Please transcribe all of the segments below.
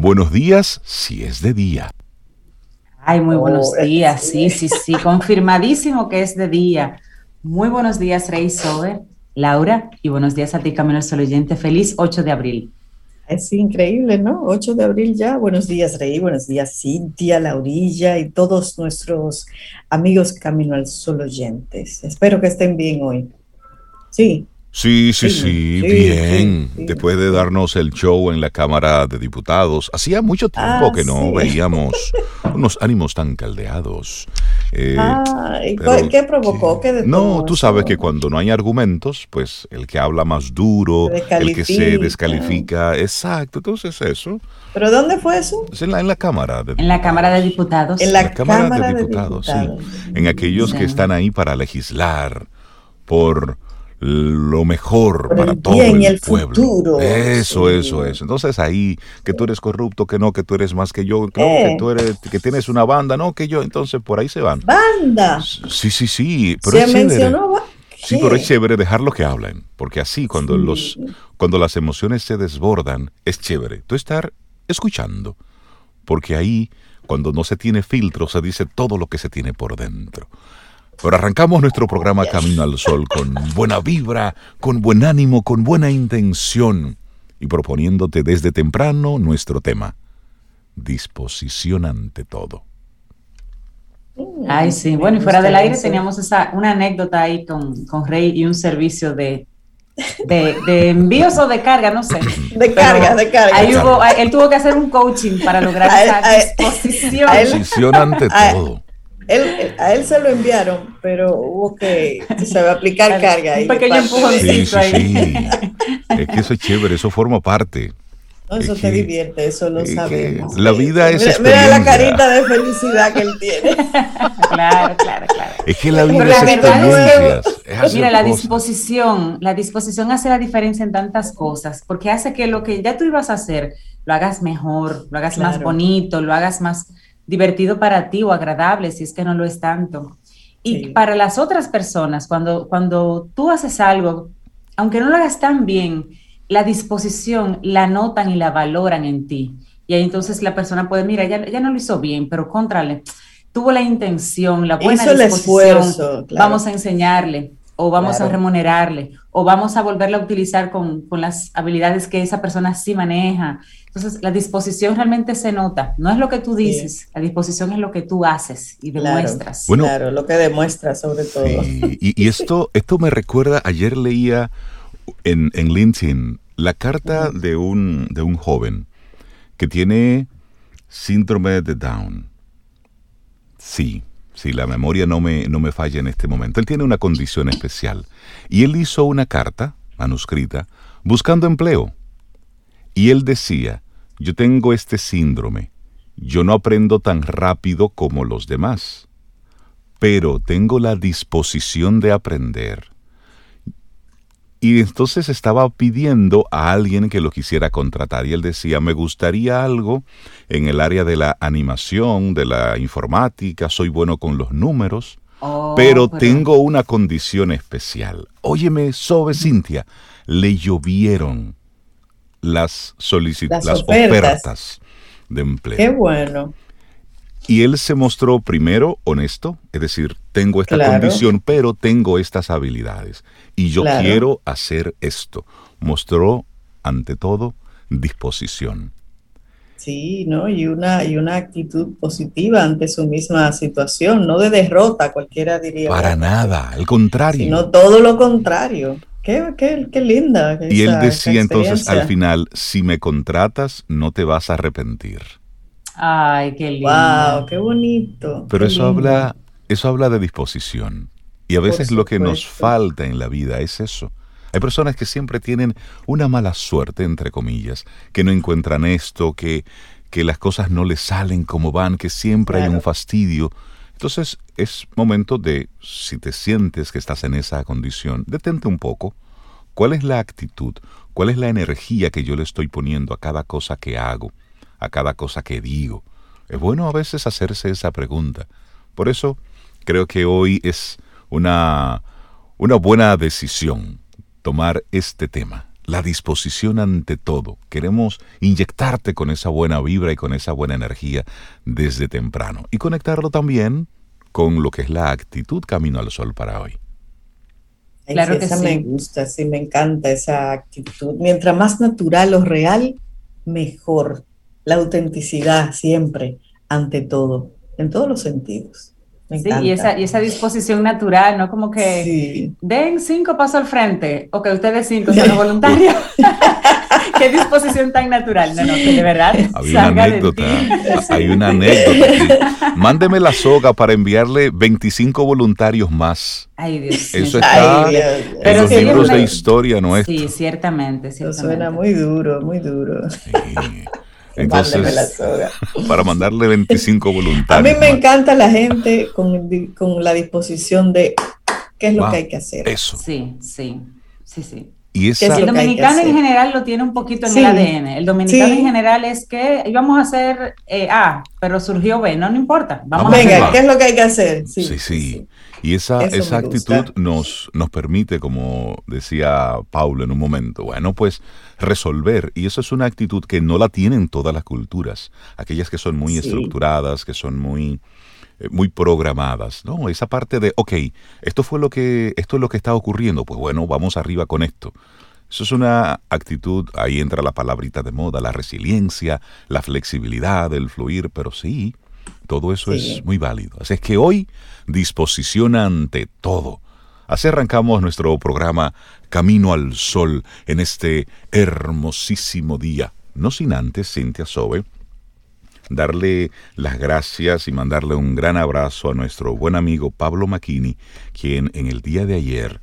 Buenos días si es de día. Ay, muy buenos oh, días, sí, sí, sí, confirmadísimo que es de día. Muy buenos días, Rey Sober, Laura, y buenos días a ti, Camino al Sol Oyente. Feliz 8 de abril. Es increíble, ¿no? 8 de abril ya. Buenos días, Rey. Buenos días, Cintia, Laurilla y todos nuestros amigos Camino al Sol oyentes. Espero que estén bien hoy. Sí. Sí, sí, sí, bien. Después de darnos el show en la Cámara de Diputados, hacía mucho tiempo ah, que no veíamos unos ánimos tan caldeados. Eh, ¿Qué provocó? no, tú sabes que cuando no hay argumentos, pues el que habla más duro, el que se descalifica, exacto, entonces eso. ¿Pero dónde fue eso? En la, en la Cámara de En la Cámara de Diputados. En la, Cámara, de, Diputados, sí. En aquellos que están ahí para legislar por lo mejor para todo el, pueblo. Futuro. Eso, eso, eso. Entonces ahí, que tú eres corrupto, que no, que tú eres más que yo, que, tú eres, que tienes una banda, no, que yo, entonces por ahí se van. Banda. Sí, sí, sí. Pero se mencionó. Sí, pero es chévere dejarlo que hablen, porque así cuando los cuando las emociones se desbordan, es chévere. Tú estar escuchando, porque ahí cuando no se tiene filtro se dice todo lo que se tiene por dentro. Pero arrancamos nuestro programa Camino al Sol con buena vibra, con buen ánimo, con buena intención y proponiéndote desde temprano nuestro tema, disposición ante todo. Ay, sí, bueno, y fuera del aire teníamos esa, una anécdota ahí con, con Rey y un servicio de, de, envíos o de carga, no sé. De carga, de carga. Ahí hubo, él tuvo que hacer un coaching para lograr esa disposición. Disposición ante todo a él se lo enviaron, pero hubo que se va a aplicar carga. Un pequeño empujoncito ahí. Sí. es que eso es chévere, eso forma parte. No, eso te divierte, eso lo sabemos. La vida es mira, mira, la carita de felicidad que él tiene. claro, claro, claro. Es que la vida es experiencias. mira, la disposición, la disposición hace la diferencia en tantas cosas, porque hace que lo que ya tú ibas a hacer, lo hagas mejor, lo hagas más bonito, lo hagas más divertido para ti o agradable, si es que no lo es tanto. Y para las otras personas, cuando, cuando tú haces algo, aunque no lo hagas tan bien, la disposición la notan y la valoran en ti. Y ahí entonces la persona puede, mira, ya, ya no lo hizo bien, pero contrale, tuvo la intención, la buena disposición, vamos a enseñarle o vamos a remunerarle, o vamos a volverla a utilizar con, con, las habilidades que esa persona sí maneja. Entonces, la disposición realmente se nota. No es lo que tú dices, la disposición es lo que tú haces y demuestras. claro, lo que demuestras sobre todo. Y, esto, esto me recuerda, ayer leía en, en LinkedIn la carta de un, de un joven que tiene síndrome de Down. Sí, si la memoria no me, no me falla en este momento. Él tiene una condición especial. Y él hizo una carta manuscrita buscando empleo. Y él decía, yo tengo este síndrome, yo no aprendo tan rápido como los demás, pero tengo la disposición de aprender. Y entonces estaba pidiendo a alguien que lo quisiera contratar y él decía, me gustaría algo en el área de la animación, de la informática, soy bueno con los números, oh, pero, tengo una condición especial. Óyeme, Sobe Cintia, le llovieron las, solicitudes, las, ofertas. de empleo. Qué bueno. Y él se mostró primero honesto, es decir, tengo esta condición, pero tengo estas habilidades y yo quiero hacer esto. Mostró, ante todo, disposición. Sí, ¿no? Y una, y una actitud positiva ante su misma situación, no de derrota, cualquiera diría. Para nada, al contrario. Sino todo lo contrario. Qué, qué, qué linda. y él decía entonces al final, si me contratas, no te vas a arrepentir. Ay, qué lindo. Wow, qué bonito. Pero eso habla, eso habla de disposición. Y a veces lo que nos falta en la vida es eso. Hay personas que siempre tienen una mala suerte, entre comillas, que no encuentran esto, que, que las cosas no les salen como van, que siempre hay un fastidio. Entonces es momento de, si te sientes que estás en esa condición, detente un poco. ¿Cuál es la actitud? ¿Cuál es la energía que yo le estoy poniendo a cada cosa que hago? A cada cosa que digo? Es bueno a veces hacerse esa pregunta. Por eso creo que hoy es una, una buena decisión tomar este tema, la disposición ante todo. Queremos inyectarte con esa buena vibra y con esa buena energía desde temprano y conectarlo también con lo que es la actitud Camino al Sol para hoy. Claro que esa me gusta, sí, me encanta esa actitud. Mientras más natural o real, mejor. La autenticidad siempre, ante todo, en todos los sentidos. sí, y esa, y esa disposición natural, ¿no? Como que den cinco pasos al frente, o que ustedes cinco son voluntarios. Qué disposición tan natural. No, no, que de verdad. Hay una anécdota. Hay una anécdota. Mándeme la soga para enviarle 25 voluntarios más. Ay, Dios. Eso está en los libros de historia nuestra. Sí, ciertamente, ciertamente. suena muy duro, muy duro. Sí. Entonces, la soga. para mandarle 25 voluntarios. A mí me encanta la gente con, con la disposición de qué es lo que hay que hacer. Eso. Sí, sí, sí, sí. Y el dominicano en general lo tiene un poquito en el ADN. El dominicano en general es que íbamos a hacer eh, A, pero surgió B, no, no importa. Vamos Venga, ¿qué es lo que hay que hacer? Sí, sí. Y esa, esa actitud nos, nos permite, como decía Paulo en un momento, bueno, pues resolver. Y eso es una actitud que no la tienen todas las culturas. Aquellas que son muy estructuradas, que son muy eh, muy programadas, ¿no? Esa parte de, ok, esto fue lo que, esto es lo que está ocurriendo, pues bueno, vamos arriba con esto. Eso es una actitud, ahí entra la palabrita de moda, la resiliencia, la flexibilidad, el fluir, pero sí, todo eso es muy válido. Así es que hoy, disposición ante todo. Así arrancamos nuestro programa Camino al Sol en este hermosísimo día. No sin antes, Cintia Sobe, darle las gracias y mandarle un gran abrazo a nuestro buen amigo Pablo Maquini, quien en el día de ayer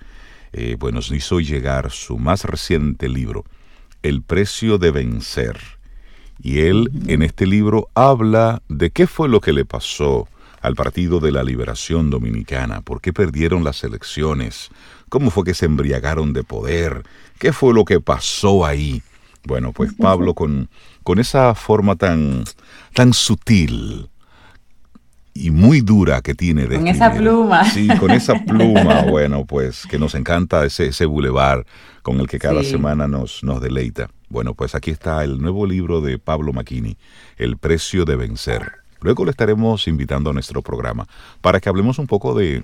eh, nos hizo llegar su más reciente libro, El precio de vencer. Y él en este libro habla de qué fue lo que le pasó al Partido de la Liberación Dominicana, por qué perdieron las elecciones, cómo fue que se embriagaron de poder, qué fue lo que pasó ahí. Bueno, pues Pablo con, con esa forma tan, tan sutil y muy dura que tiene de Con esa pluma. Sí, con esa pluma, bueno, pues que nos encanta ese, ese bulevar con el que cada semana nos, nos deleita. Bueno, pues aquí está el nuevo libro de Pablo Maquini, El precio de vencer. Luego le estaremos invitando a nuestro programa para que hablemos un poco de,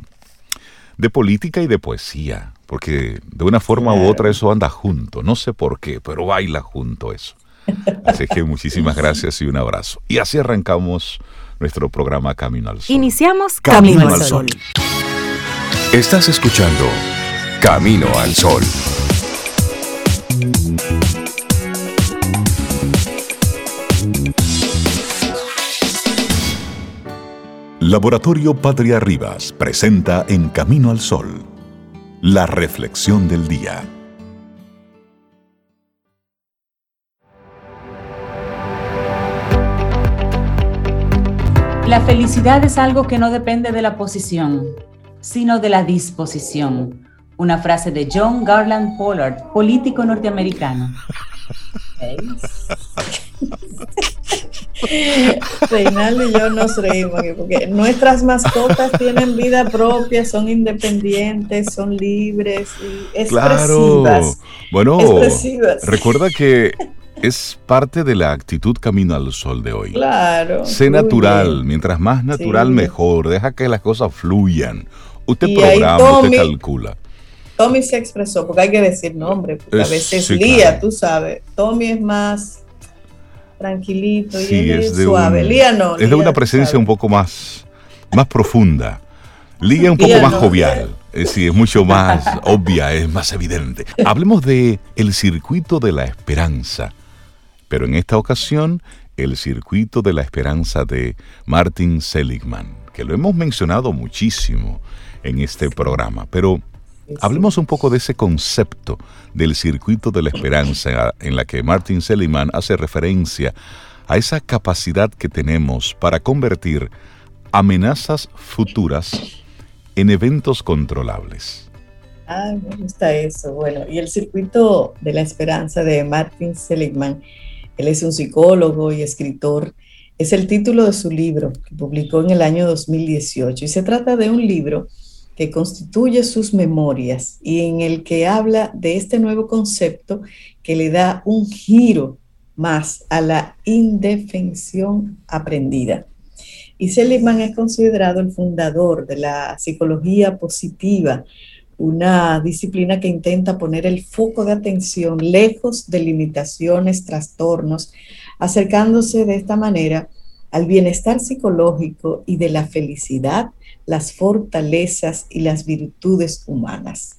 de política y de poesía, porque de una forma u otra eso anda junto, no sé por qué, pero baila junto eso. Así que muchísimas gracias y un abrazo. Y así arrancamos nuestro programa Camino al Sol. Iniciamos Camino, al Sol. Estás escuchando Camino al Sol. Laboratorio Patria Rivas presenta En Camino al Sol, la reflexión del día. La felicidad es algo que no depende de la posición, sino de la disposición. Una frase de John Garland Pollard, político norteamericano. Reinaldo y yo nos reímos porque nuestras mascotas tienen vida propia, son independientes, son libres y expresivas. Claro. Bueno, recuerda que es parte de la actitud camino al sol de hoy. Claro. Sé natural, mientras más natural mejor, deja que las cosas fluyan. Usted programa, usted calcula. Tommy se expresó, porque hay que decir nombre, porque a veces lía, tú sabes. Tommy es más tranquilito y es, suave. Lía no. Es de una presencia un poco más, más profunda. Lía un poco más jovial. Es, sí, es mucho más obvia, es más evidente. Hablemos de el circuito de la esperanza pero en esta ocasión el circuito de la esperanza de Martin Seligman, que lo hemos mencionado muchísimo en este programa, pero hablemos un poco de ese concepto del circuito de la esperanza en la que Martin Seligman hace referencia a esa capacidad que tenemos para convertir amenazas futuras en eventos controlables. Ah, me gusta eso. Bueno, y el circuito de la esperanza de Martin Seligman él es un psicólogo y escritor. Es el título de su libro que publicó en el año 2018 y se trata de un libro que constituye sus memorias y en el que habla de este nuevo concepto que le da un giro más a la indefensión aprendida. Y Seligman es considerado el fundador de la psicología positiva, una disciplina que intenta poner el foco de atención lejos de limitaciones, trastornos, acercándose de esta manera al bienestar psicológico y de la felicidad, las fortalezas y las virtudes humanas.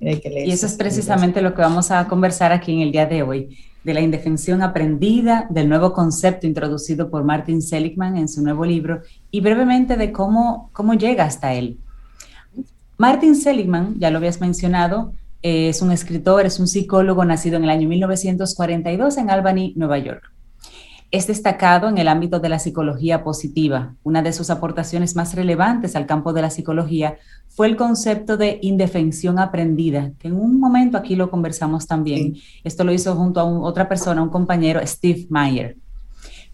Y eso es precisamente lo que vamos a conversar aquí en el día de hoy, de la indefensión aprendida, del nuevo concepto introducido por Martin Seligman en su nuevo libro y brevemente de cómo, cómo llega hasta él. Martin Seligman, ya lo habías mencionado, es un escritor, es un psicólogo nacido en el año 1942 en Albany, Nueva York. Es destacado en el ámbito de la psicología positiva. Una de sus aportaciones más relevantes al campo de la psicología fue el concepto de indefensión aprendida, que en un momento aquí lo conversamos también. Esto lo hizo junto a otra persona, un compañero, Steve Meyer.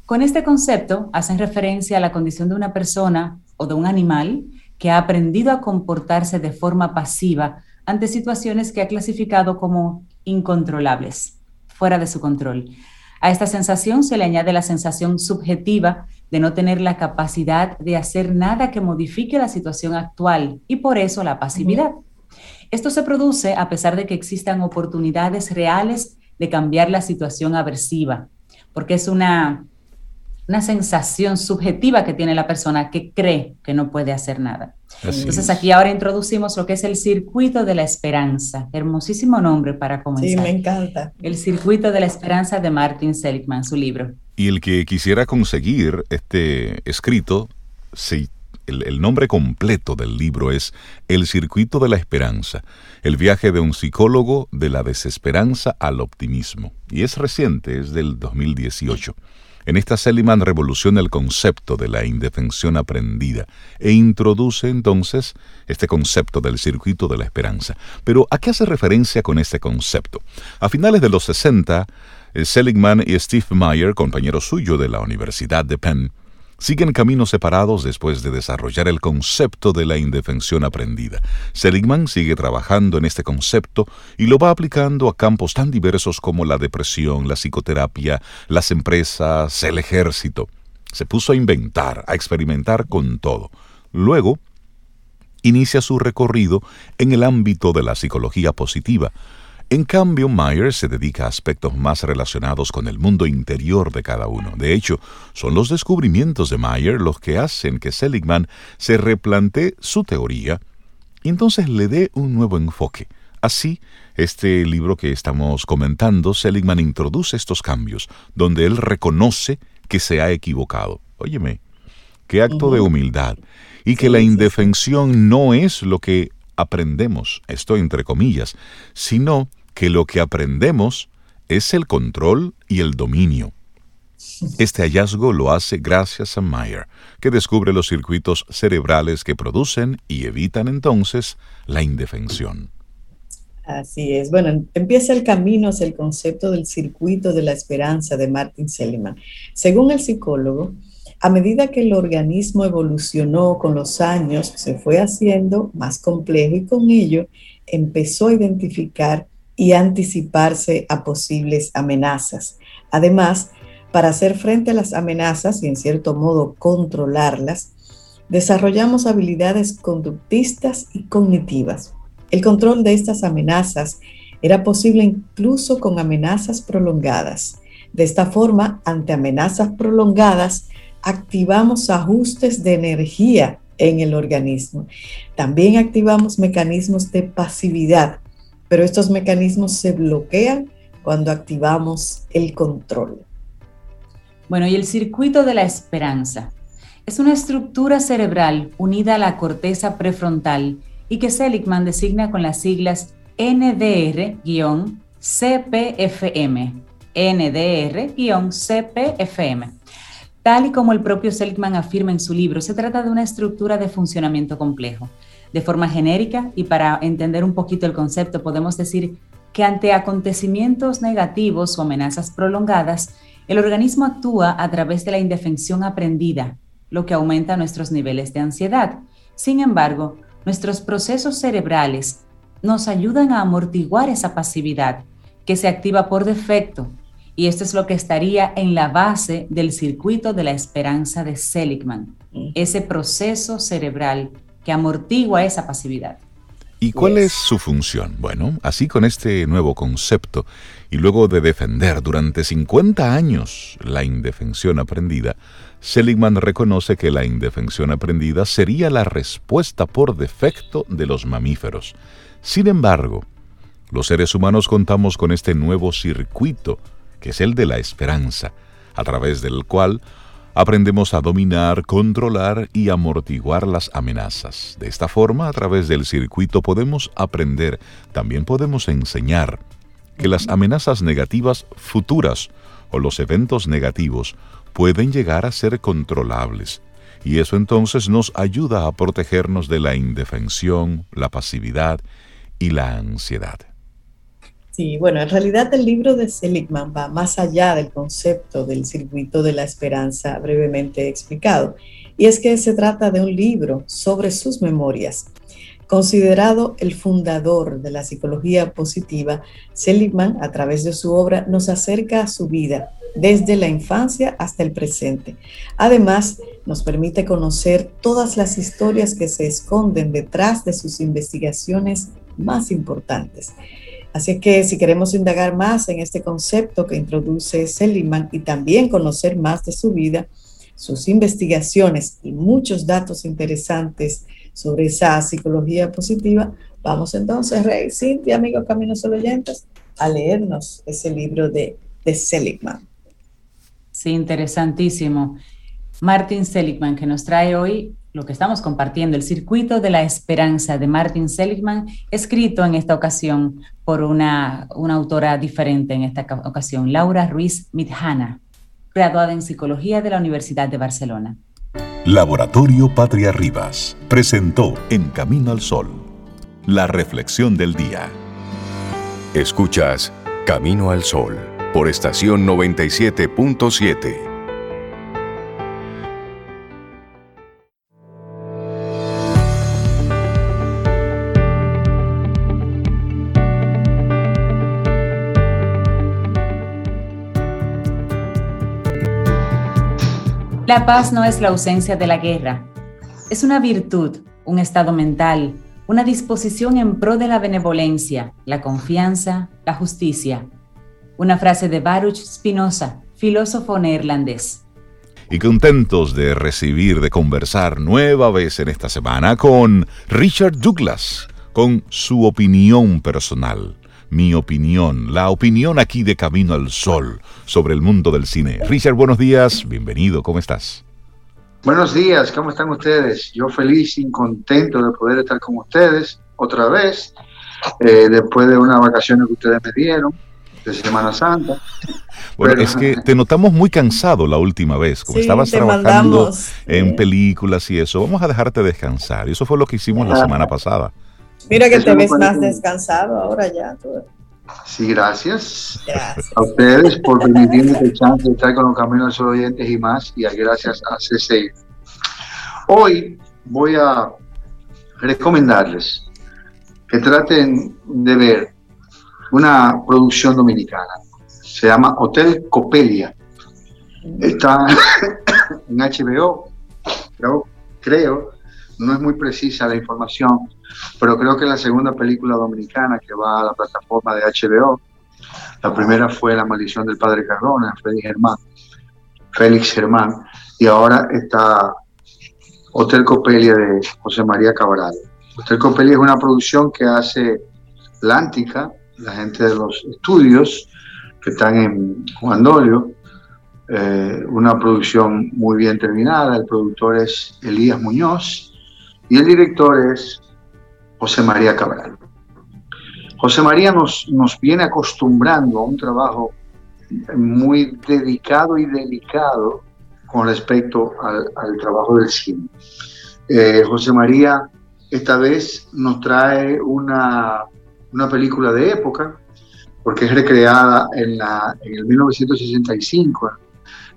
Con este concepto hacen referencia a la condición de una persona o de un animal que ha aprendido a comportarse de forma pasiva ante situaciones que ha clasificado como incontrolables, fuera de su control. A esta sensación se le añade la sensación subjetiva de no tener la capacidad de hacer nada que modifique la situación actual y por eso la pasividad. Esto se produce a pesar de que existan oportunidades reales de cambiar la situación aversiva, porque es una una sensación subjetiva que tiene la persona que cree que no puede hacer nada. Entonces aquí ahora introducimos lo que es el circuito de la esperanza. Hermosísimo nombre para comenzar. Sí, me encanta. El circuito de la esperanza de Martin Seligman, su libro. Y el que quisiera conseguir este escrito, el, el, nombre completo del libro es El Circuito de la Esperanza, el viaje de un psicólogo de la desesperanza al optimismo. Y es reciente, es del 2018. En esta Seligman revoluciona el concepto de la indefensión aprendida e introduce entonces este concepto del circuito de la esperanza. Pero ¿a qué hace referencia con este concepto? A finales de los 60, eh, Seligman y Steve Meyer, compañero suyo de la Universidad de Penn, siguen caminos separados después de desarrollar el concepto de la indefensión aprendida. Seligman sigue trabajando en este concepto y lo va aplicando a campos tan diversos como la depresión, la psicoterapia, las empresas, el ejército. Se puso a inventar, a experimentar con todo. Luego, inicia su recorrido en el ámbito de la psicología positiva, en cambio, Myers se dedica a aspectos más relacionados con el mundo interior de cada uno. De hecho, son los descubrimientos de Myers los que hacen que Seligman se replantee su teoría y entonces le dé un nuevo enfoque. Así, este libro que estamos comentando, Seligman introduce estos cambios, donde él reconoce que se ha equivocado. Óyeme, qué acto de humildad. Y que la indefensión no es lo que aprendemos, esto entre comillas, sino que lo que aprendemos es el control y el dominio. Este hallazgo lo hace gracias a Meyer, que descubre los circuitos cerebrales que producen y evitan entonces la indefensión. Así es. Bueno, empieza el camino hacia el concepto del circuito de la esperanza de Martin Seligman. Según el psicólogo, a medida que el organismo evolucionó con los años, se fue haciendo más complejo y con ello empezó a identificar y anticiparse a posibles amenazas. Además, para hacer frente a las amenazas y en cierto modo controlarlas, desarrollamos habilidades conductistas y cognitivas. El control de estas amenazas era posible incluso con amenazas prolongadas. De esta forma, ante amenazas prolongadas, activamos ajustes de energía en el organismo. También activamos mecanismos de pasividad pero estos mecanismos se bloquean cuando activamos el control. Bueno, y el circuito de la esperanza es una estructura cerebral unida a la corteza prefrontal y que Seligman designa con las siglas NDR-CPFM. NDR-CPFM. Tal y como el propio Seligman afirma en su libro, se trata de una estructura de funcionamiento complejo de forma genérica y para entender un poquito el concepto podemos decir que ante acontecimientos negativos o amenazas prolongadas, el organismo actúa a través de la indefensión aprendida, lo que aumenta nuestros niveles de ansiedad. Sin embargo, nuestros procesos cerebrales nos ayudan a amortiguar esa pasividad que se activa por defecto. Y esto es lo que estaría en la base del circuito de la esperanza de Seligman, mm. ese proceso cerebral que amortigua esa pasividad. ¿Y cuál es su función? Bueno, así con este nuevo concepto, y luego de defender durante 50 años la indefensión aprendida, Seligman reconoce que la indefensión aprendida sería la respuesta por defecto de los mamíferos. Sin embargo, los seres humanos contamos con este nuevo circuito, que es el de la esperanza, a través del cual aprendemos a dominar, controlar y amortiguar las amenazas. De esta forma, a través del circuito podemos aprender, también podemos enseñar que las amenazas negativas futuras o los eventos negativos pueden llegar a ser controlables. Y eso entonces nos ayuda a protegernos de la indefensión, la pasividad y la ansiedad. Sí, bueno, en realidad el libro de Seligman va más allá del concepto del circuito de la esperanza brevemente explicado, y es que se trata de un libro sobre sus memorias. Considerado el fundador de la psicología positiva, Seligman, a través de su obra, nos acerca a su vida desde la infancia hasta el presente. Además, nos permite conocer todas las historias que se esconden detrás de sus investigaciones más importantes. Así que si queremos indagar más en este concepto que introduce Seligman y también conocer más de su vida, sus investigaciones y muchos datos interesantes sobre esa psicología positiva, vamos entonces, Rey, Cintia, amigos Caminos Oyentes, a leernos ese libro de, de Seligman. Sí, interesantísimo. Martin Seligman, que nos trae hoy lo que estamos compartiendo, el circuito de la esperanza de Martin Seligman, escrito en esta ocasión por una, una autora diferente en esta ocasión, Laura Ruiz Midhana, graduada en psicología de la Universidad de Barcelona. Laboratorio Patria Rivas presentó En Camino al Sol, la reflexión del día. Escuchas Camino al Sol por estación 97.7. La paz no es la ausencia de la guerra, es una virtud, un estado mental, una disposición en pro de la benevolencia, la confianza, la justicia. Una frase de Baruch Spinoza, filósofo neerlandés. Y contentos de recibir, de conversar nueva vez en esta semana con Richard Douglas, con su opinión personal mi opinión, la opinión aquí de Camino al Sol sobre el mundo del cine. Richard, buenos días, bienvenido, ¿cómo estás? Buenos días, ¿cómo están ustedes? Yo feliz y contento de poder estar con ustedes otra vez, eh, después de unas vacaciones que ustedes me dieron, de Semana Santa. Bueno, es que te notamos muy cansado la última vez, como estabas trabajando en películas y eso. Vamos a dejarte descansar. Y eso fue lo que hicimos la semana pasada. Mira que te ves más descansado ahora ya. Sí, gracias. A ustedes por permitirme el chance de estar con los caminos de oyentes y más, y gracias a CCI. Hoy voy a recomendarles que traten de ver una producción dominicana. Se llama Hotel Copelia. Está en HBO, creo, creo, no es muy precisa la información, pero creo que la segunda película dominicana que va a la plataforma de HBO, la primera fue La maldición del padre Cardona, Félix Germán, Félix Germán, y ahora está Hotel Copelia de José María Cabral. Hotel Copelia es una producción que hace Lántica, la gente de los estudios que están en Juan Dolio, eh, una producción muy bien terminada, el productor es Elías Muñoz y el director es José María Cabral. José María nos, nos viene acostumbrando a un trabajo muy dedicado y delicado con respecto al, trabajo del cine. Eh, José María esta vez nos trae una, una, película de época, porque es recreada en, la, en el 1965,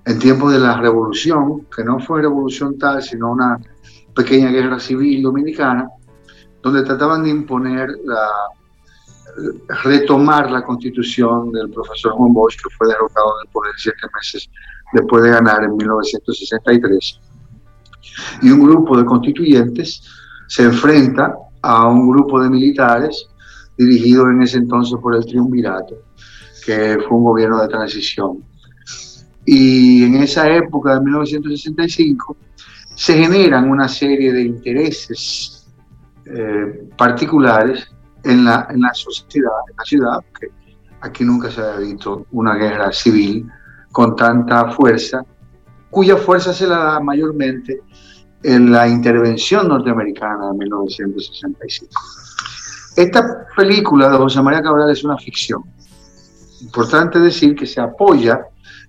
en tiempos de la revolución, que no fue revolución tal, sino una pequeña guerra civil dominicana, donde trataban de imponer retomar la constitución del profesor Juan Bosch, que fue derrocado del poder siete meses después de ganar en 1963. Y un grupo de constituyentes se enfrenta a un grupo de militares dirigido en ese entonces por el Triunvirato, que fue un gobierno de transición. Y en esa época de 1965 se generan una serie de intereses eh, particulares en la, en la sociedad, en la ciudad, que aquí nunca se había visto una guerra civil con tanta fuerza, cuya fuerza se la da mayormente en la intervención norteamericana de 1965. Esta película de José María Cabral es una ficción. Importante decir que se apoya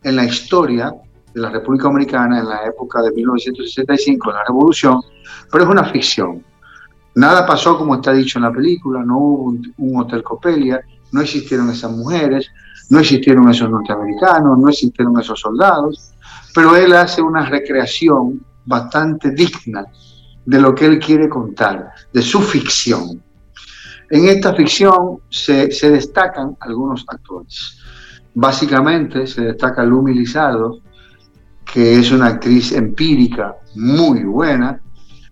en la historia de la República Dominicana en la época de 1965, en la Revolución, pero es una ficción. Nada pasó como está dicho en la película, no hubo un, Hotel Copelia, no existieron esas mujeres, no existieron esos norteamericanos, no existieron esos soldados, pero él hace una recreación bastante digna de lo que él quiere contar, de su ficción. En esta ficción se, destacan algunos actores. Básicamente se destaca Lumi Lizardo, que es una actriz empírica muy buena,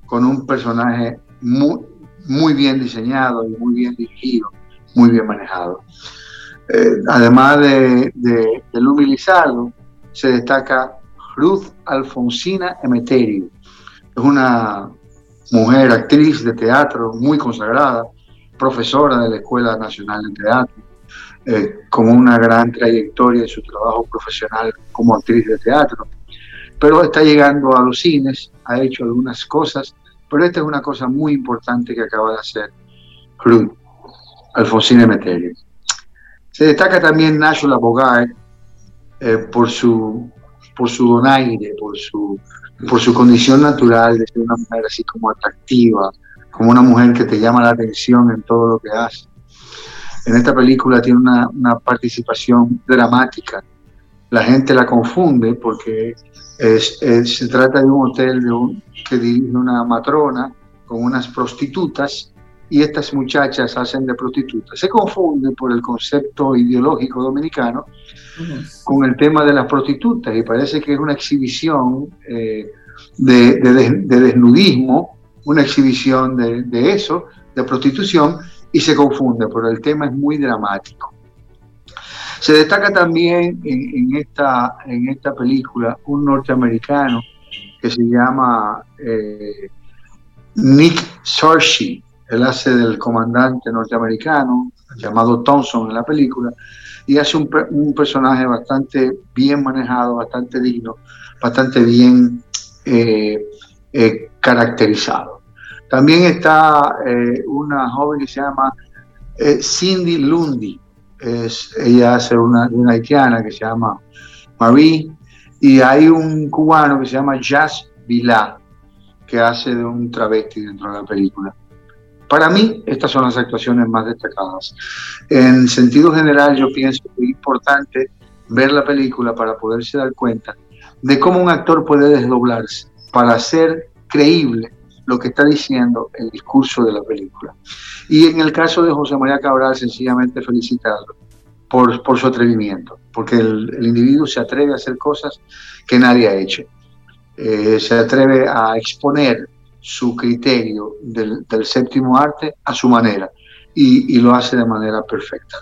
con un personaje muy, muy bien diseñado y muy bien dirigido, muy bien manejado. Eh, además de, de, de Lumi Lizardo, se destaca Ruth Alfonsina Emeterio. Es una mujer, actriz de teatro muy consagrada, profesora de la Escuela Nacional de Teatro, eh, con una gran trayectoria en su trabajo profesional como actriz de teatro. Pero está llegando a los cines, ha hecho algunas cosas, pero esta es una cosa muy importante que acaba de hacer Ruth Alfonsina Emeterio. Se destaca también Nacho Labogae eh, por su por su donaire, por su, por su condición natural de ser una mujer así como atractiva, como una mujer que te llama la atención en todo lo que hace. En esta película tiene una, una participación dramática. La gente la confunde porque es, se trata de un hotel de un, que dirige una matrona con unas prostitutas y estas muchachas hacen de prostitutas. Se confunde por el concepto ideológico dominicano con el tema de las prostitutas y parece que es una exhibición eh, de, desnudismo, una exhibición de, eso, de prostitución, y se confunde, pero el tema es muy dramático. Se destaca también en, esta, película un norteamericano que se llama eh, Nick Sorshi, él hace del comandante norteamericano, llamado Thompson en la película, y hace un, personaje bastante bien manejado, bastante digno, bastante bien eh, eh, caracterizado. También está una joven que se llama Cindy Lundy, es, ella hace una, una haitiana que se llama Marie, y hay un cubano que se llama Jazz Vilá, que hace de un travesti dentro de la película. Para mí, estas son las actuaciones más destacadas. En sentido general, yo pienso que es importante ver la película para poderse dar cuenta de cómo un actor puede desdoblarse para hacer creíble lo que está diciendo el discurso de la película. Y en el caso de José María Cabral, sencillamente felicitarlo por, por su atrevimiento, porque el, individuo se atreve a hacer cosas que nadie ha hecho. Eh, se atreve a exponer su criterio del, séptimo arte a su manera y, lo hace de manera perfecta.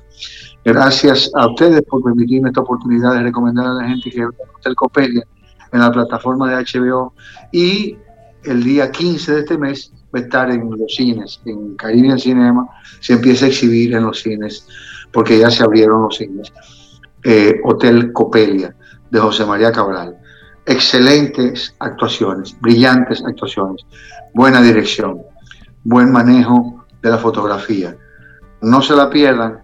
Gracias a ustedes por permitirme esta oportunidad de recomendar a la gente que el Copelia en la plataforma de HBO y el día 15 de este mes va a estar en los cines, en Caribbean Cinema, se empieza a exhibir en los cines porque ya se abrieron los cines. Eh, Hotel Copelia de José María Cabral excelentes actuaciones, brillantes actuaciones, buena dirección, buen manejo de la fotografía. No se la pierdan,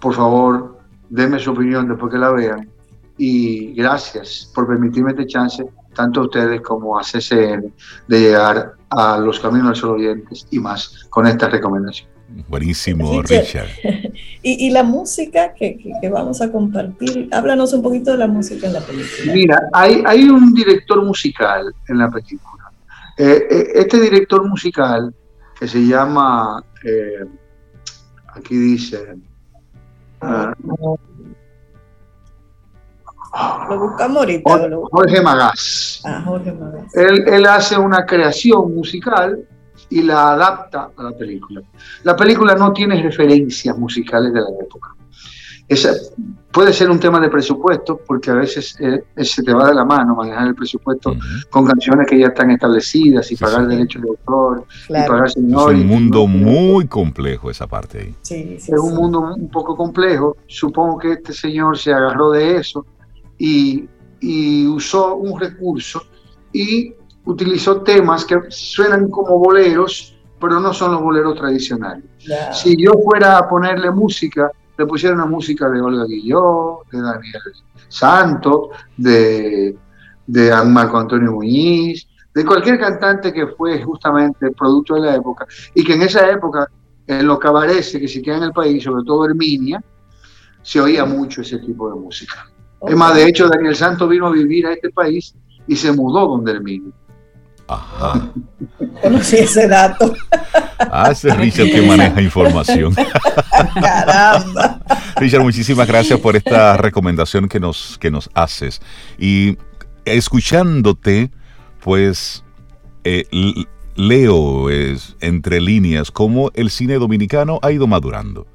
por favor, denme su opinión después que la vean y gracias por permitirme este chance, tanto a ustedes como a CCN, de llegar a los caminos de los oyentes y más con esta recomendación. Buenísimo, Richard. y, la música que, vamos a compartir, háblanos un poquito de la música en la película. Mira, hay, hay un director musical en la película. Eh, eh, este director musical que se llama, eh, aquí dice, ah, lo buscamos ahorita. Jorge Magás. Ah, Jorge Magás. Él, él hace una creación musical y la adapta a la película. La película no tiene referencias musicales de la época. Esa, puede ser un tema de presupuesto, porque a veces eh, se te va de la mano manejar el presupuesto con canciones que ya están establecidas y pagar derechos de autor y pagar señor. Es un mundo muy complejo esa parte ahí. es un mundo un poco complejo. Supongo que este señor se agarró de eso y, y usó un recurso y utilizó temas que suenan como boleros, pero no son los boleros tradicionales. Si yo fuera a ponerle música, le pusiera una música de Olga Guilló, de Daniel Santos, de, de Marco Antonio Muñiz, de cualquier cantante que fue justamente producto de la época, y que en esa época, en los cabarets que existían en el país, sobre todo Herminia, se oía mucho ese tipo de música. Es más, de hecho, Daniel Santos vino a vivir a este país y se mudó donde Herminia. Ajá. Conocí ese dato. Ah, ese Richard que maneja información. Caramba. Richard, muchísimas gracias por esta recomendación que nos, que nos haces. Y escuchándote, pues eh, leo es, entre líneas cómo el cine dominicano ha ido madurando,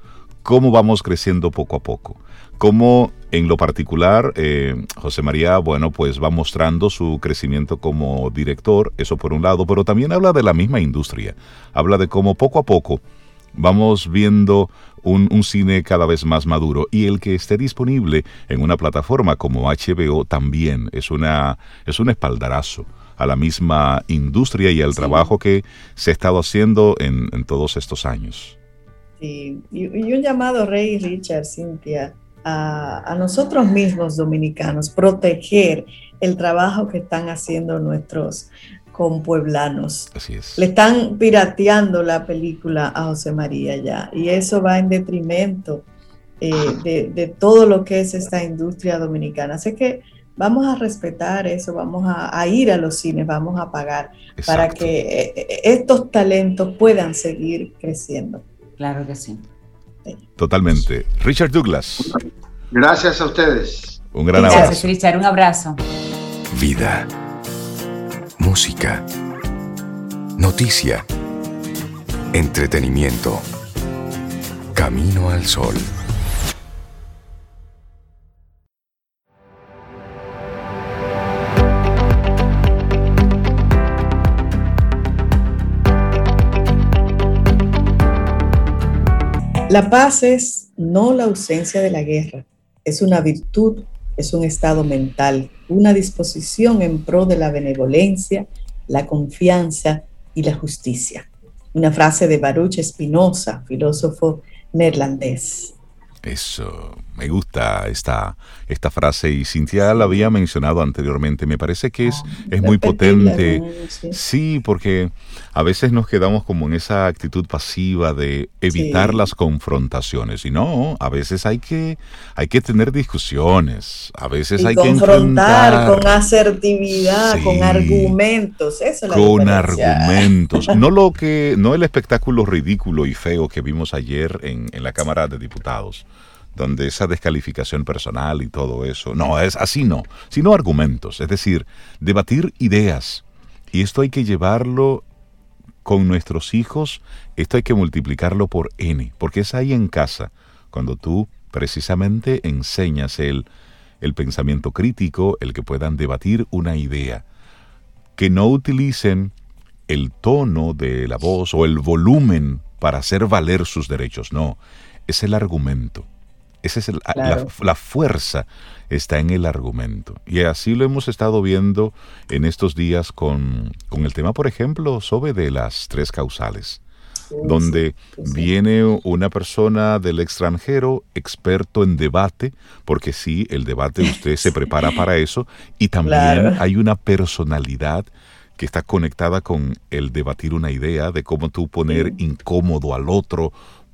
cómo vamos creciendo poco a poco, cómo en lo particular, eh, José María, bueno, pues va mostrando su crecimiento como director, eso por un lado, pero también habla de la misma industria, habla de cómo poco a poco vamos viendo un, cine cada vez más maduro y el que esté disponible en una plataforma como HBO también es, una, es un espaldarazo a la misma industria y al trabajo que se ha estado haciendo en, todos estos años. Sí, y, y un llamado, Rey Richard, Cintia, a, nosotros mismos dominicanos, proteger el trabajo que están haciendo nuestros compueblanos. Así es. Le están pirateando la película a José María ya, y eso va en detrimento eh, de, todo lo que es esta industria dominicana. Así que vamos a respetar eso, vamos a, ir a los cines, vamos a pagar para que eh, eh, estos talentos puedan seguir creciendo. Claro que sí. Totalmente. Richard Douglas. Gracias a ustedes. Un gran abrazo. Gracias, Richard. Un abrazo. Vida. Música. Noticia. Entretenimiento. Camino al sol. La paz es no la ausencia de la guerra, es una virtud, es un estado mental, una disposición en pro de la benevolencia, la confianza y la justicia. Una frase de Baruch Spinoza, filósofo neerlandés. Eso, me gusta esta, esta frase y Cintia la había mencionado anteriormente. Me parece que es, ah, es muy potente. Sí, porque a veces nos quedamos como en esa actitud pasiva de evitar las confrontaciones. Y no, a veces hay que, hay que tener discusiones. A veces hay que confrontar con asertividad, con argumentos. Eso es con argumentos. No lo que, no el espectáculo ridículo y feo que vimos ayer en, en la Cámara de Diputados donde esa descalificación personal y todo eso, no, es así no, sino argumentos, es decir, debatir ideas. Y esto hay que llevarlo con nuestros hijos, esto hay que multiplicarlo por n, porque es ahí en casa, cuando tú precisamente enseñas el, el pensamiento crítico, el que puedan debatir una idea, que no utilicen el tono de la voz o el volumen para hacer valer sus derechos, no, es el argumento. Esa es la, fuerza está en el argumento. Y así lo hemos estado viendo en estos días con, el tema, por ejemplo, sobre de las tres causales, donde viene una persona del extranjero, experto en debate, porque sí, el debate usted se prepara para eso, y también hay una personalidad que está conectada con el debatir una idea de cómo tú poner incómodo al otro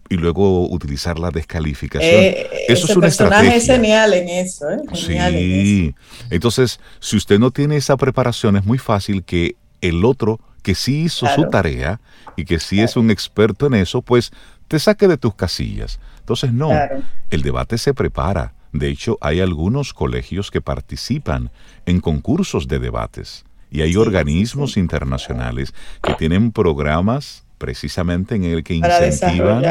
y luego utilizar la descalificación. Eh, eso es una estrategia. es genial en eso. ¿eh? sí. Entonces, si usted no tiene esa preparación, es muy fácil que el otro que sí hizo su tarea y que sí es un experto en eso, pues te saque de tus casillas. Entonces, no, el debate se prepara. De hecho, hay algunos colegios que participan en concursos de debates y hay organismos internacionales que tienen programas precisamente en el que incentivan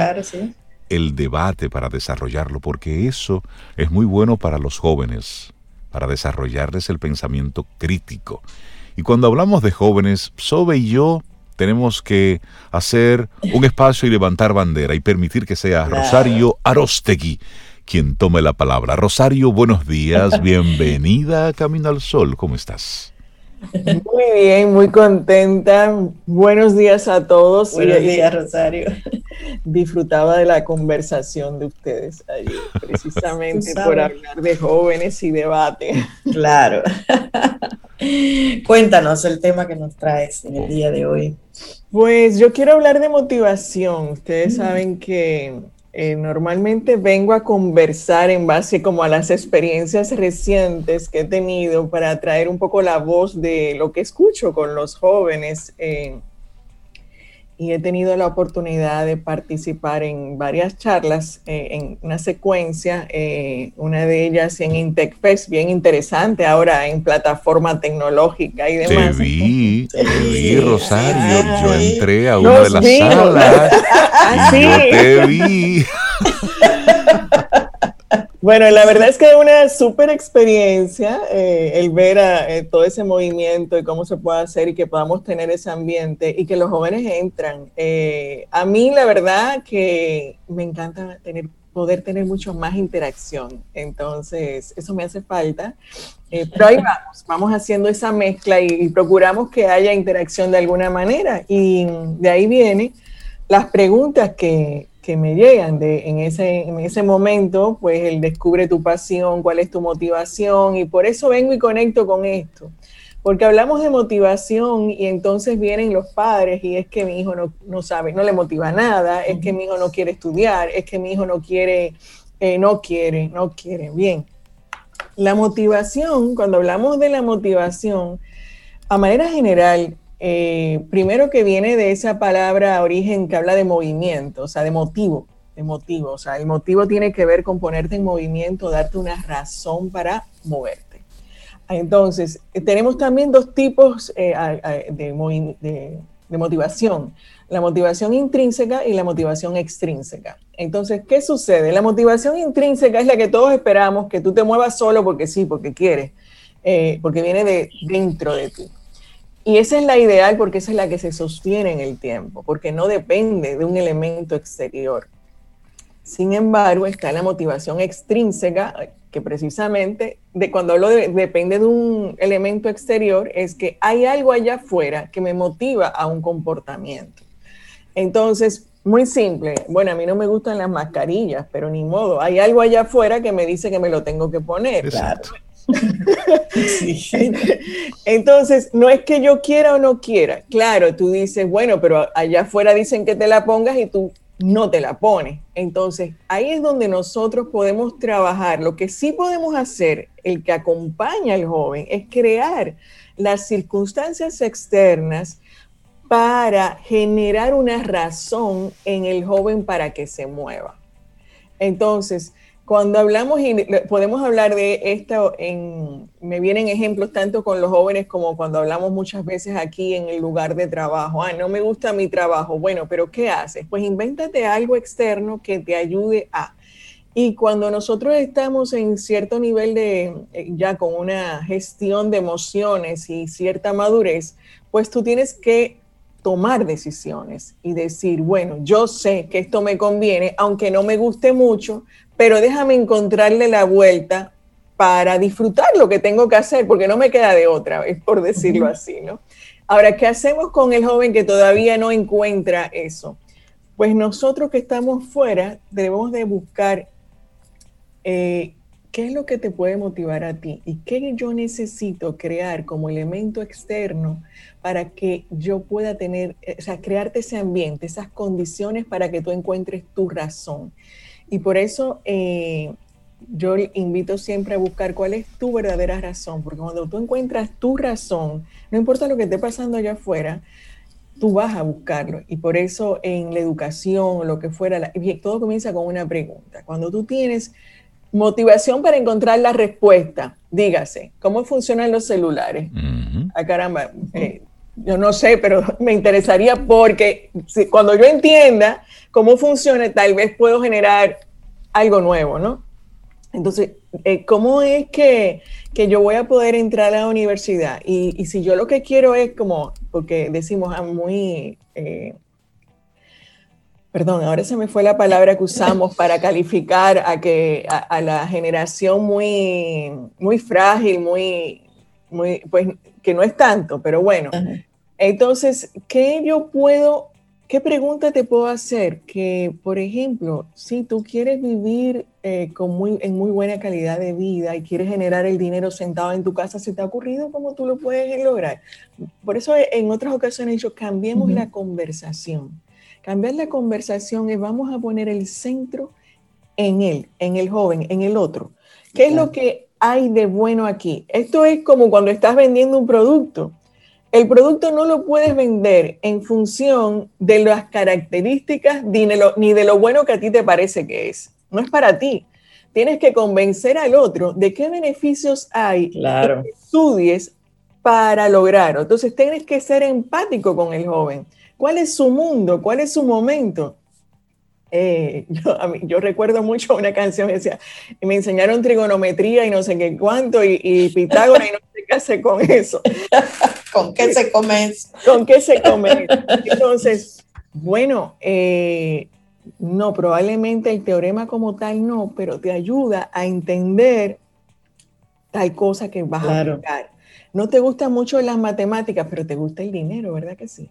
el debate para desarrollarlo, porque eso es muy bueno para los jóvenes, para desarrollarles el pensamiento crítico. Y cuando hablamos de jóvenes, Sobe y yo tenemos que hacer un espacio y levantar bandera y permitir que sea Rosario Arostegui quien tome la palabra. Rosario, buenos días, bienvenida a Camino al Sol, ¿cómo estás? Muy bien, muy contenta. Buenos días a todos. Buenos días, Rosario. Disfrutaba de la conversación de ustedes ayer, precisamente por hablar de jóvenes y debate. Claro. Cuéntanos el tema que nos traes en el día de hoy. Pues yo quiero hablar de motivación. Ustedes mm. saben que eh, normalmente vengo a conversar en base como a las experiencias recientes que he tenido para traer un poco la voz de lo que escucho con los jóvenes. Eh, y he tenido la oportunidad de participar en varias charlas, eh, en una secuencia, una de ellas en IntecFest, bien interesante, ahora en plataforma tecnológica y demás. Te vi, te vi, Rosario, yo entré a una de las salas y yo te vi. Bueno, la verdad es que es una súper experiencia eh, el ver a, eh, todo ese movimiento y cómo se puede hacer y que podamos tener ese ambiente y que los jóvenes entran. Eh, a mí la verdad que me encanta tener poder tener mucho más interacción. Entonces, eso me hace falta. pero ahí vamos, vamos haciendo esa mezcla y procuramos que haya interacción de alguna manera. Y de ahí viene las preguntas que, que me llegan de, en, ese, en ese momento, pues el descubre tu pasión, cuál es tu motivación, y por eso vengo y conecto con esto. Porque hablamos de motivación y entonces vienen los padres y es que mi hijo no, no sabe, no le motiva nada, es que mi hijo no quiere estudiar, es que mi hijo no quiere, eh, no quiere, no quiere. Bien, la motivación, cuando hablamos de la motivación, a manera general, eh, primero que viene de esa palabra origen que habla de movimiento, o sea, de motivo, de motivo. O sea, el motivo tiene que ver con ponerte en movimiento, darte una razón para moverte. Entonces, eh, tenemos también dos tipos eh, de, de motivación, la motivación intrínseca y la motivación extrínseca. Entonces, ¿qué sucede? La motivación intrínseca es la que todos esperamos, que tú te muevas solo porque sí, porque quieres, porque viene de dentro de ti. Y esa es la ideal porque esa es la que se sostiene en el tiempo, porque no depende de un elemento exterior. Sin embargo, está la motivación extrínseca, que precisamente de cuando hablo de depende de un elemento exterior, es que hay algo allá afuera que me motiva a un comportamiento. Entonces, muy simple. Bueno, a mí no me gustan las mascarillas, pero ni modo. Hay algo allá afuera que me dice que me lo tengo que poner. Claro. Entonces, no es que yo quiera o no quiera. Claro, tú dices, bueno, pero allá afuera dicen que te la pongas y tú no te la pones. Entonces, ahí es donde nosotros podemos trabajar. Lo que sí podemos hacer, el que acompaña al joven, es crear las circunstancias externas para generar una razón en el joven para que se mueva. Entonces, cuando hablamos y podemos hablar de esto, en, me vienen ejemplos tanto con los jóvenes como cuando hablamos muchas veces aquí en el lugar de trabajo. Ah, no me gusta mi trabajo. Bueno, pero ¿qué haces? Pues invéntate algo externo que te ayude a. Y cuando nosotros estamos en cierto nivel de, eh, ya con una gestión de emociones y cierta madurez, pues tú tienes que tomar decisiones y decir, bueno, yo sé que esto me conviene, aunque no me guste mucho, pero déjame encontrarle la vuelta para disfrutar lo que tengo que hacer, porque no me queda de otra vez, por decirlo así, ¿no? Ahora, ¿qué hacemos con el joven que todavía no encuentra eso? Pues nosotros que estamos fuera debemos de buscar eh, qué es lo que te puede motivar a ti y qué yo necesito crear como elemento externo para que yo pueda tener, o sea, crearte ese ambiente, esas condiciones para que tú encuentres tu razón. Y por eso eh, yo invito siempre a buscar cuál es tu verdadera razón, porque cuando tú encuentras tu razón, no importa lo que esté pasando allá afuera, tú vas a buscarlo. Y por eso en la educación lo que fuera, todo comienza con una pregunta. Cuando tú tienes motivación para encontrar la respuesta, dígase, ¿cómo funcionan los celulares? Ah, caramba, eh, yo no sé, pero me interesaría porque cuando yo entienda cómo funciona, tal vez puedo generar algo nuevo, ¿no? Entonces, eh, ¿cómo es que, yo voy a poder entrar a la universidad? Y, si yo lo que quiero es como, porque decimos ah, muy, eh, perdón, ahora se me fue la palabra que usamos para calificar a, que, a, la generación muy, muy frágil, muy, muy, pues que no es tanto, pero bueno. Entonces, ¿qué yo puedo, qué pregunta te puedo hacer? Que, por ejemplo, si tú quieres vivir eh, con muy, en muy buena calidad de vida y quieres generar el dinero sentado en tu casa, ¿se te ha ocurrido cómo tú lo puedes lograr? Por eso en otras ocasiones yo cambiemos la conversación. Cambiar la conversación es vamos a poner el centro en él, en el joven, en el otro. ¿Qué es lo que hay de bueno aquí? Esto es como cuando estás vendiendo un producto el producto no lo puedes vender en función de las características ni de lo bueno que a ti te parece que es. No es para ti. Tienes que convencer al otro de qué beneficios hay claro. que estudies para lograrlo. Entonces tienes que ser empático con el joven. ¿Cuál es su mundo? ¿Cuál es su momento? Eh, yo, recuerdo mucho una canción que decía, me enseñaron trigonometría y no sé qué cuánto, y, y Pitágoras y no sé qué hace con eso. ¿Con qué se come ¿Con qué se come Entonces, bueno, eh, no, probablemente el teorema como tal no, pero te ayuda a entender tal cosa que vas a aplicar. No te gustan mucho las matemáticas, pero te gusta el dinero, ¿verdad que sí?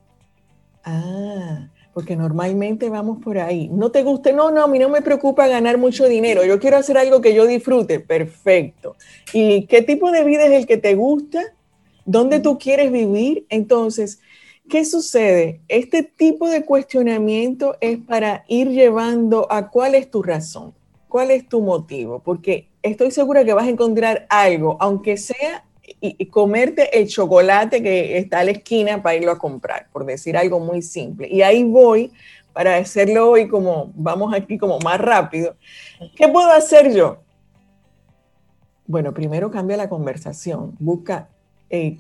Ah, porque normalmente vamos por ahí. No te guste, no, no, a mí no me preocupa ganar mucho dinero. Yo quiero hacer algo que yo disfrute. Perfecto. ¿Y qué tipo de vida es el que te gusta? ¿Dónde tú quieres vivir? Entonces, ¿qué sucede? Este tipo de cuestionamiento es para ir llevando a cuál es tu razón, cuál es tu motivo, porque estoy segura que vas a encontrar algo, aunque sea y, comerte el chocolate que está a la esquina para irlo a comprar, por decir algo muy simple. Y ahí voy para hacerlo hoy como, vamos aquí como más rápido. ¿Qué puedo hacer yo? Bueno, primero cambia la conversación, busca eh,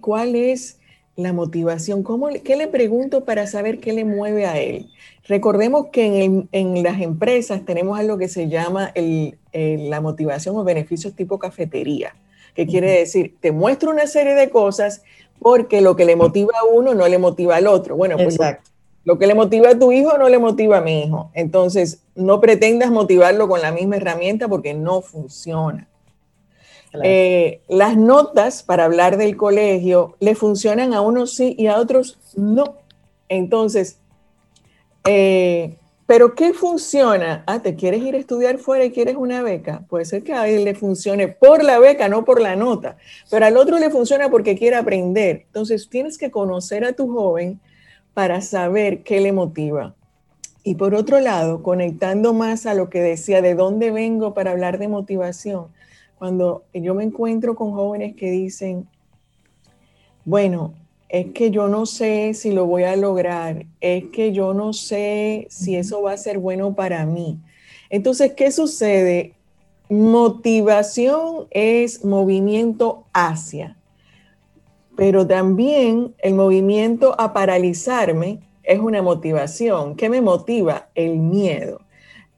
cuál es la motivación, ¿Cómo, qué le pregunto para saber qué le mueve a él. Recordemos que en, en las empresas tenemos algo que se llama el, la motivación o beneficios tipo cafetería que quiere decir, te muestro una serie de cosas porque lo que le motiva a uno no le motiva al otro. Bueno, pues Lo, que le motiva a tu hijo no le motiva a mi hijo. Entonces, no pretendas motivarlo con la misma herramienta porque no funciona. Eh, las notas para hablar del colegio le funcionan a unos sí y a otros no. Entonces, eh, pero ¿qué funciona? Ah, ¿te quieres ir a estudiar fuera y quieres una beca? Puede ser que a él le funcione por la beca, no por la nota, pero al otro le funciona porque quiere aprender. Entonces tienes que conocer a tu joven para saber qué le motiva. Y por otro lado, conectando más a lo que decía, de dónde vengo para hablar de motivación, cuando yo me encuentro con jóvenes que dicen, bueno, es que yo no sé si lo voy a lograr, es que yo no sé si eso va a ser bueno para mí. Entonces, ¿qué sucede? Motivación es movimiento hacia, pero también el movimiento a paralizarme es una motivación. ¿Qué me motiva? El miedo.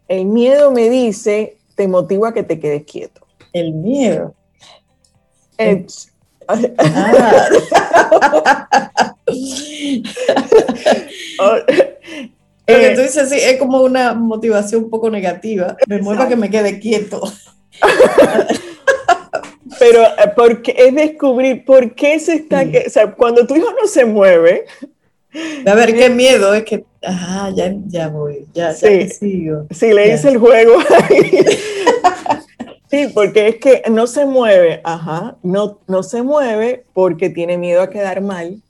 El miedo me dice, te motiva a que te quedes quieto. El miedo. Ah. Tú dices, sí, es como una motivación un poco negativa. Me mueva que me quede quieto. Pero eh, porque es descubrir por qué se está, o sea, cuando tu hijo no se mueve. A ver, qué miedo, es que, ajá, ya, ya voy, ya, sí, sigo. Sí, le hice el juego. Sí, porque es que no se mueve, ajá, no, no se mueve porque tiene miedo a quedar mal,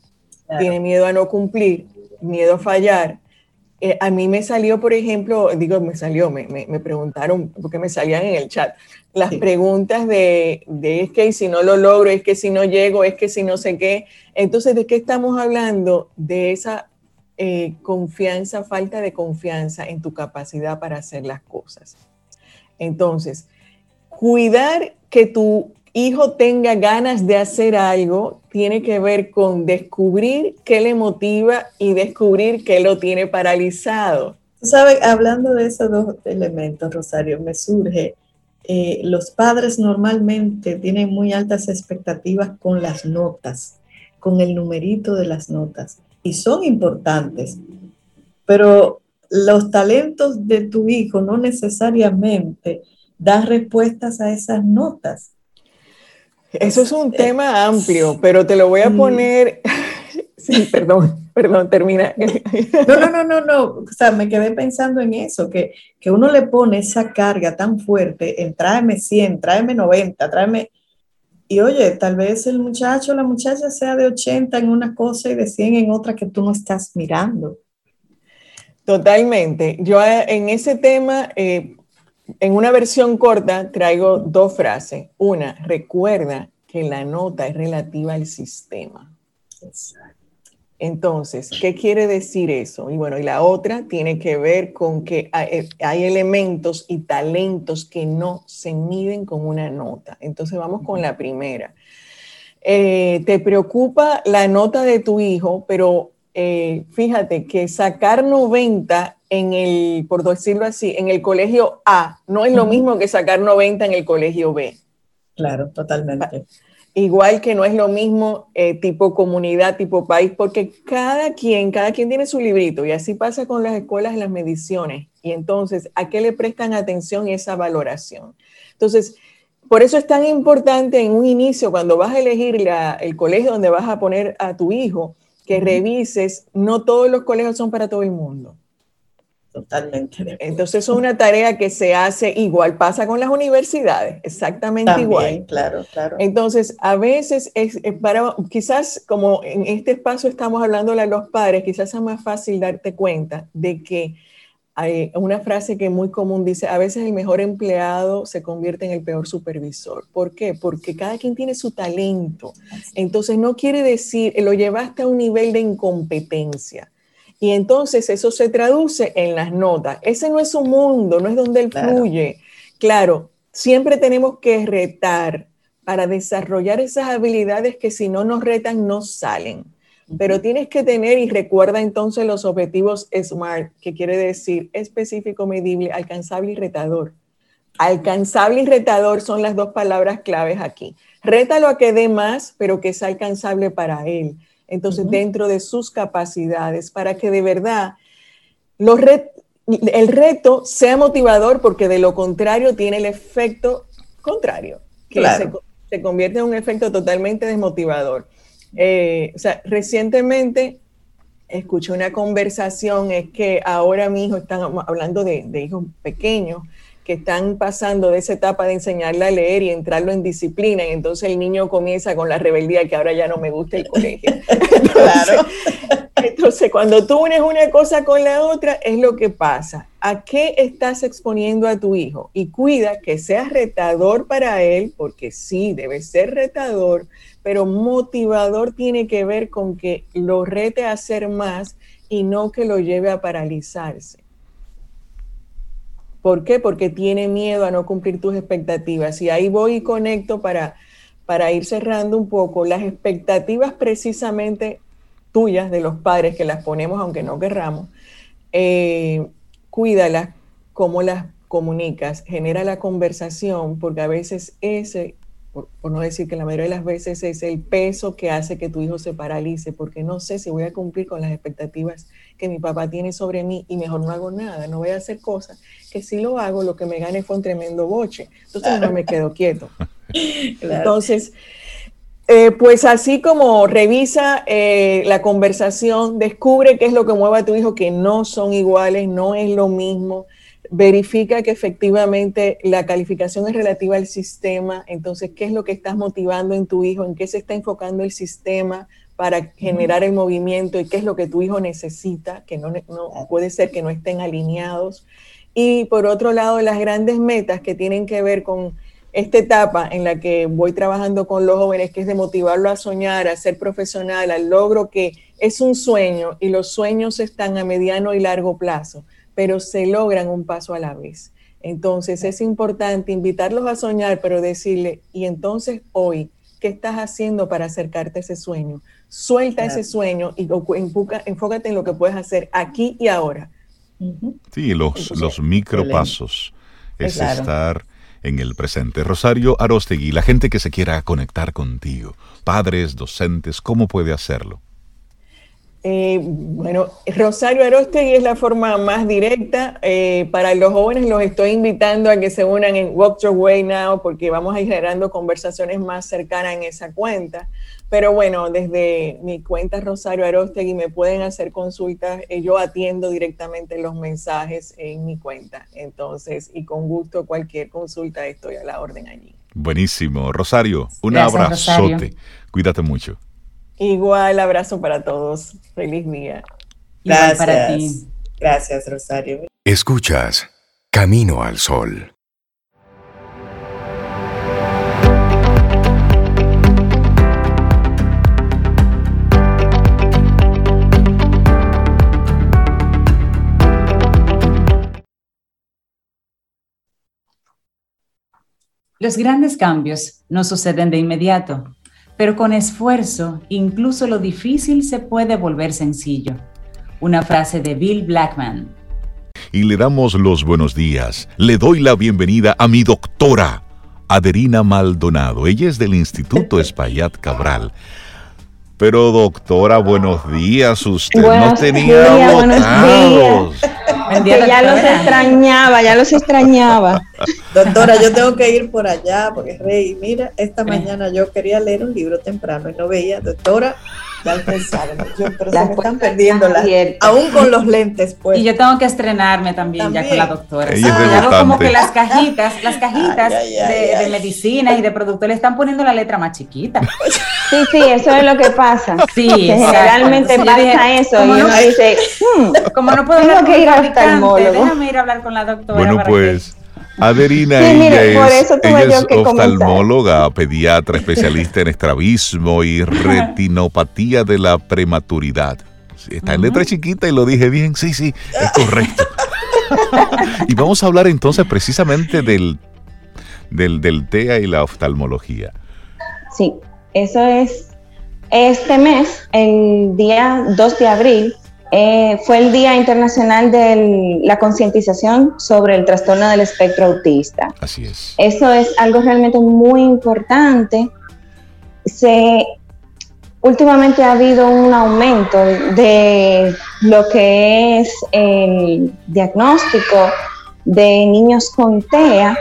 tiene miedo a no cumplir, miedo a fallar. eh, a mí me salió, por ejemplo, digo, me salió, me, me, preguntaron, porque me salían en el chat, las preguntas de, de, es que si no lo logro, es que si no llego, es que si no sé qué. Entonces, ¿de qué estamos hablando? De esa eh, confianza, falta de confianza en tu capacidad para hacer las cosas. Entonces, cuidar que tu hijo tenga ganas de hacer algo tiene que ver con descubrir qué le motiva y descubrir qué lo tiene paralizado. ¿Sabes? Hablando de esos dos elementos, Rosario, me surge, eh, los padres normalmente tienen muy altas expectativas con las notas, con el numerito de las notas, y son importantes, pero los talentos de tu hijo no necesariamente dan respuestas a esas notas. Eso es un tema amplio, pero te lo voy a poner. Sí, perdón, perdón, termina. No, no, no, no, no. O sea, me quedé pensando en eso, que, que uno le pone esa carga tan fuerte en tráeme 100, tráeme 90, tráeme. Y oye, tal vez el muchacho o la muchacha sea de 80 en una cosa y de 100 en otra que tú no estás mirando. Totalmente. Yo eh, en ese tema, eh, en una versión corta traigo dos frases. Una, recuerda que la nota es relativa al sistema. Entonces, ¿qué quiere decir eso? Y bueno, y la otra tiene que ver con que hay, eh, elementos y talentos que no se miden con una nota. Entonces, vamos con la primera. Eh, te preocupa la nota de tu hijo, pero eh, fíjate que sacar 90 en el, por decirlo así, en el colegio A no es lo mismo que sacar 90 en el colegio B. Claro, totalmente. Igual que no es lo mismo eh, tipo comunidad, tipo país, porque cada quien, cada quien tiene su librito y así pasa con las escuelas y las mediciones. Y entonces, ¿a qué le prestan atención esa valoración? Entonces, por eso es tan importante en un inicio, cuando vas a elegir el colegio donde vas a poner a tu hijo, que revises, no todos los colegios son para todo el mundo. Totalmente. Entonces es una tarea que se hace igual, pasa con las universidades, exactamente igual. Claro, claro. Entonces, a veces es, para, quizás como en este espacio estamos hablándole a los padres, quizás es más fácil darte cuenta de que hay una frase que muy común dice, a veces el mejor empleado se convierte en el peor supervisor. ¿Por qué? Porque cada quien tiene su talento. Entonces no quiere decir, lo llevaste a un nivel de incompetencia. Y entonces eso se traduce en las notas. Ese no es su mundo, no es donde él fluye. Claro, siempre tenemos que retar para desarrollar esas habilidades que si no nos retan no salen. Pero tienes que tener y recuerda entonces los objetivos SMART, que quiere decir específico, medible, alcanzable y retador. Alcanzable y retador son las dos palabras claves aquí. Rétalo a que dé más, pero que sea alcanzable para él. Entonces, dentro de sus capacidades, para que de verdad los el reto sea motivador, porque de lo contrario tiene el efecto contrario, que se, se convierte en un efecto totalmente desmotivador. Eh, o sea, recientemente escuché una conversación, es que ahora mi hijo, están hablando de, hijos pequeños, que están pasando de esa etapa de enseñarle a leer y entrarlo en disciplina, y entonces el niño comienza con la rebeldía que ahora ya no me gusta el colegio. claro. Entonces, cuando tú unes una cosa con la otra, es lo que pasa. ¿A qué estás exponiendo a tu hijo? Y cuida que sea retador para él, porque sí, debe ser retador, pero motivador tiene que ver con que lo rete a hacer más y no que lo lleve a paralizarse. ¿Por qué? Porque tiene miedo a no cumplir tus expectativas. Y ahí voy y conecto para, para ir cerrando un poco. Las expectativas precisamente tuyas, de los padres, que las ponemos aunque no querramos, eh, cuídalas, cómo las comunicas, genera la conversación, porque a veces ese por, no decir que la mayoría de las veces es el peso que hace que tu hijo se paralice, porque no sé si voy a cumplir con las expectativas que mi papá tiene sobre mí y mejor no hago nada, no voy a hacer cosas que si lo hago, lo que me gane fue un tremendo boche. Entonces no me quedo quieto. Entonces, eh, pues así como revisa eh, la conversación, descubre qué es lo que mueve a tu hijo, que no son iguales, no es lo mismo verifica que efectivamente la calificación es relativa al sistema, entonces, ¿qué es lo que estás motivando en tu hijo? ¿En qué se está enfocando el sistema para generar el movimiento y qué es lo que tu hijo necesita, que no, no puede ser que no estén alineados. Y por otro lado, las grandes metas que tienen que ver con esta etapa en la que voy trabajando con los jóvenes, que es de motivarlo a soñar, a ser profesional, al logro que es un sueño y los sueños están a mediano y largo plazo, pero se logran un paso a la vez. Entonces es importante invitarlos a soñar, pero decirle, y entonces hoy, ¿qué estás haciendo para acercarte a ese sueño? Suelta ese sueño y enfócate en lo que puedes hacer aquí y ahora. Sí, los, los micropasos es estar en el presente. Rosario Arostegui, la gente que se quiera conectar contigo, padres, docentes, ¿cómo puede hacerlo? Eh, bueno, Rosario Arostegui es la forma más directa. Eh, para los jóvenes los estoy invitando a que se unan en Walk Your Way Now porque vamos a ir generando conversaciones más cercanas en esa cuenta. Pero bueno, desde mi cuenta Rosario Arostegui me pueden hacer consultas. Eh, yo atiendo directamente los mensajes en mi cuenta. Entonces, y con gusto cualquier consulta estoy a la orden allí. Buenísimo. Rosario, un abrazote. Cuídate mucho. Igual abrazo para todos. Feliz día. Gracias. para ti. Gracias, Rosario. Escuchas Camino al Sol. Los grandes cambios no suceden de inmediato, pero con esfuerzo incluso lo difícil se puede volver sencillo. Una frase de Bill Blackman. Y le damos los buenos días. Le doy la bienvenida a mi doctora, Aderina Maldonado. Ella es del Instituto Espaillat Cabral. Pero doctora, buenos días. Usted no tenía buenos ya los extrañaba, ya los extrañaba. Doctora, yo tengo que ir por allá porque Rey, mira, esta mañana yo quería leer un libro temprano y no veía, doctora, ya alcanzaron, yo, pero se me están perdiendo las, aún con los lentes pues. Y yo tengo que estrenarme también, ya con la doctora. Ya hago como que las cajitas, las cajitas de, de, medicina y de productos le están poniendo la letra más chiquita. Sí, sí, eso es lo que pasa. Sí, generalmente pasa eso y uno dice, hmm, como no puedo tengo que ir al oftalmólogo. Déjame ir a hablar con la doctora. Bueno, pues. Adelina, ella, es, oftalmóloga, pediatra, especialista en estrabismo y retinopatía de la prematuridad. Está en letra chiquita y lo dije bien, sí, sí, es correcto. y vamos a hablar entonces precisamente del, del, del TEA y la oftalmología. Sí, eso es este mes, el día 2 de abril, eh, fue el Día Internacional de la Concientización sobre el Trastorno del Espectro Autista. Así es. Eso es algo realmente muy importante. Se, últimamente ha habido un aumento de lo que es el diagnóstico de niños con TEA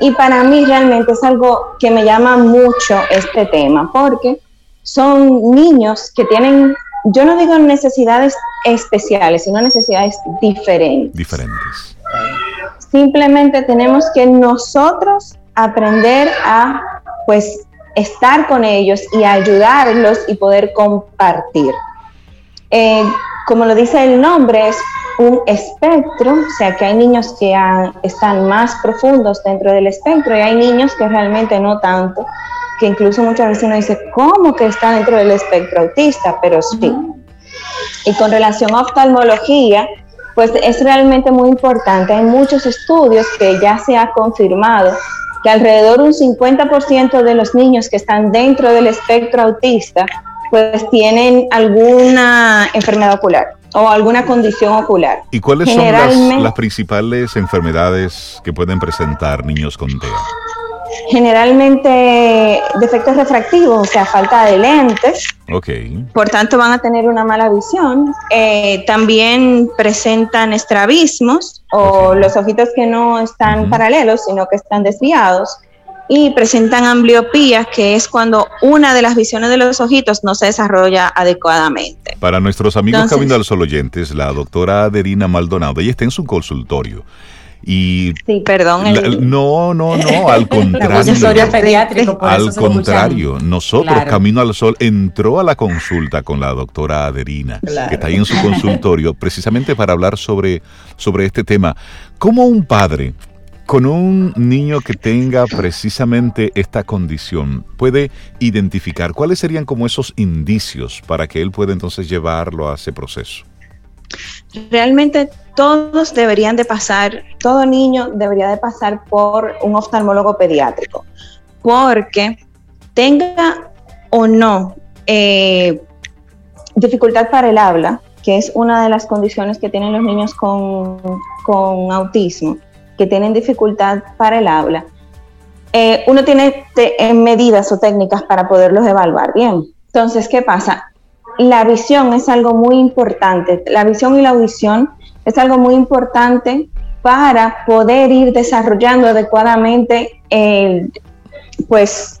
y para mí realmente es algo que me llama mucho este tema porque son niños que tienen yo no digo necesidades especiales, sino necesidades diferentes. Diferentes. Simplemente tenemos que nosotros aprender a, pues, estar con ellos y ayudarlos y poder compartir. Eh, como lo dice el nombre, es un espectro, o sea que hay niños que están más profundos dentro del espectro y hay niños que realmente no tanto que incluso muchas veces uno dice, ¿cómo que está dentro del espectro autista? Pero sí. Y con relación a oftalmología, pues es realmente muy importante. Hay muchos estudios que ya se ha confirmado que alrededor de un 50% de los niños que están dentro del espectro autista, pues tienen alguna enfermedad ocular o alguna condición ocular. ¿Y cuáles son las, las principales enfermedades que pueden presentar niños con TEA? Generalmente defectos refractivos, o sea, falta de lentes. Okay. Por tanto, van a tener una mala visión. Eh, también presentan estrabismos o los ojitos que no están paralelos, sino que están desviados. Y presentan ambliopía, que es cuando una de las visiones de los ojitos no se desarrolla adecuadamente. Para nuestros amigos Camino al Sol oyentes, la doctora Aderina Maldonado, ella está en su consultorio Y sí, perdón. no, no, no, al contrario. al contrario, nosotros, Camino al Sol, entró a la consulta con la doctora Aderina, que está ahí en su consultorio, precisamente para hablar sobre, sobre este tema. ¿Cómo un padre con un niño que tenga precisamente esta condición, puede identificar cuáles serían como esos indicios para que él pueda entonces llevarlo a ese proceso. Realmente todos deberían de pasar, todo niño debería de pasar por un oftalmólogo pediátrico, porque tenga o no eh, dificultad para el habla, que es una de las condiciones que tienen los niños con, con autismo, que tienen dificultad para el habla, eh, uno tiene medidas o técnicas para poderlos evaluar. Bien, entonces, ¿qué pasa? La visión es algo muy importante. La visión y la audición es algo muy importante para poder ir desarrollando adecuadamente pues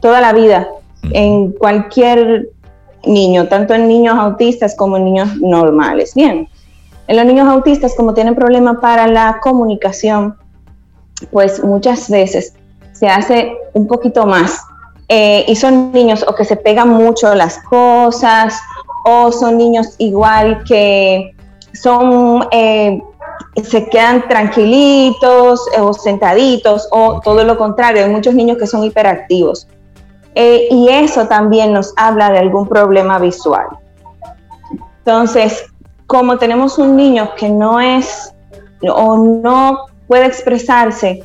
toda la vida en cualquier niño, tanto en niños autistas como en niños normales. Bien, en los niños autistas, como tienen problemas para la comunicación, pues muchas veces se hace un poquito más. Eh, y son niños o que se pegan mucho las cosas, o son niños igual que son, eh, se quedan tranquilitos o sentaditos, o todo lo contrario, hay muchos niños que son hiperactivos. Eh, y eso también nos habla de algún problema visual. Entonces, como tenemos un niño que no es o no puede expresarse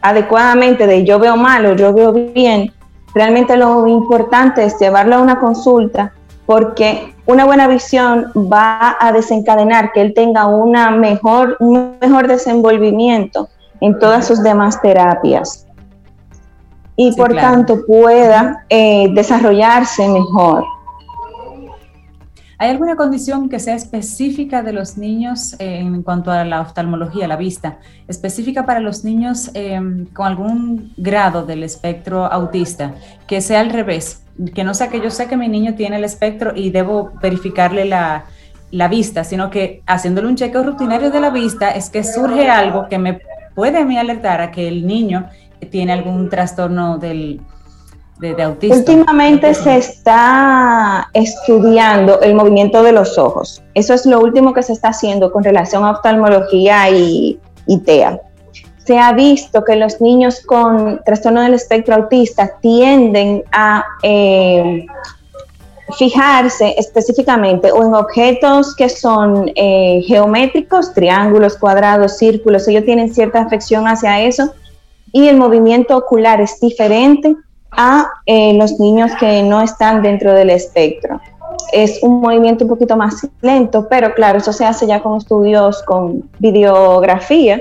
adecuadamente de yo veo mal o yo veo bien, realmente lo importante es llevarlo a una consulta porque una buena visión va a desencadenar que él tenga una mejor, un mejor desenvolvimiento en todas sus demás terapias. Y por tanto pueda eh, desarrollarse mejor. ¿Hay alguna condición que sea específica de los niños eh, en cuanto a la oftalmología, la vista, específica para los niños em, con algún grado del espectro autista, que sea al revés, que no sea que yo sé que mi niño tiene el espectro y debo verificarle la, la vista, sino que haciéndole un chequeo rutinario de la vista es que surge algo que me puede a mí alertar a que el niño tiene algún trastorno del, Últimamente se está estudiando el movimiento de los ojos. Eso es lo último que se está haciendo con relación a oftalmología y, TEA. Se ha visto que los niños con trastorno del espectro autista tienden a eh, fijarse específicamente o en objetos que son eh, geométricos, triángulos, cuadrados, círculos, ellos tienen cierta afección hacia eso y el movimiento ocular es diferente a eh, los niños que no están dentro del espectro. Es un movimiento un poquito más lento, pero claro, eso se hace ya con estudios con videografía,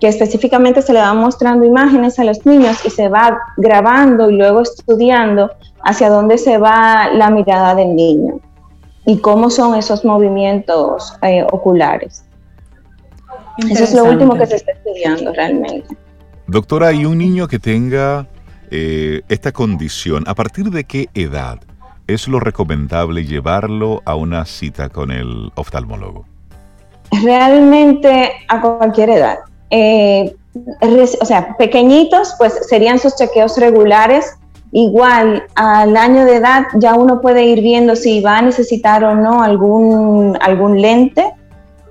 que específicamente se le van mostrando imágenes a los niños y se va grabando y luego estudiando hacia dónde se va la mirada del niño y cómo son esos movimientos eh, oculares. Eso es lo último que se está estudiando realmente. Doctora, ¿y un niño que tenga eh, esta condición, ¿a partir de qué edad es lo recomendable llevarlo a una cita con el oftalmólogo? Realmente a cualquier edad. Eh, o sea, pequeñitos, pues serían sus chequeos regulares. Igual al año de edad ya uno puede ir viendo si va a necesitar o no algún, algún lente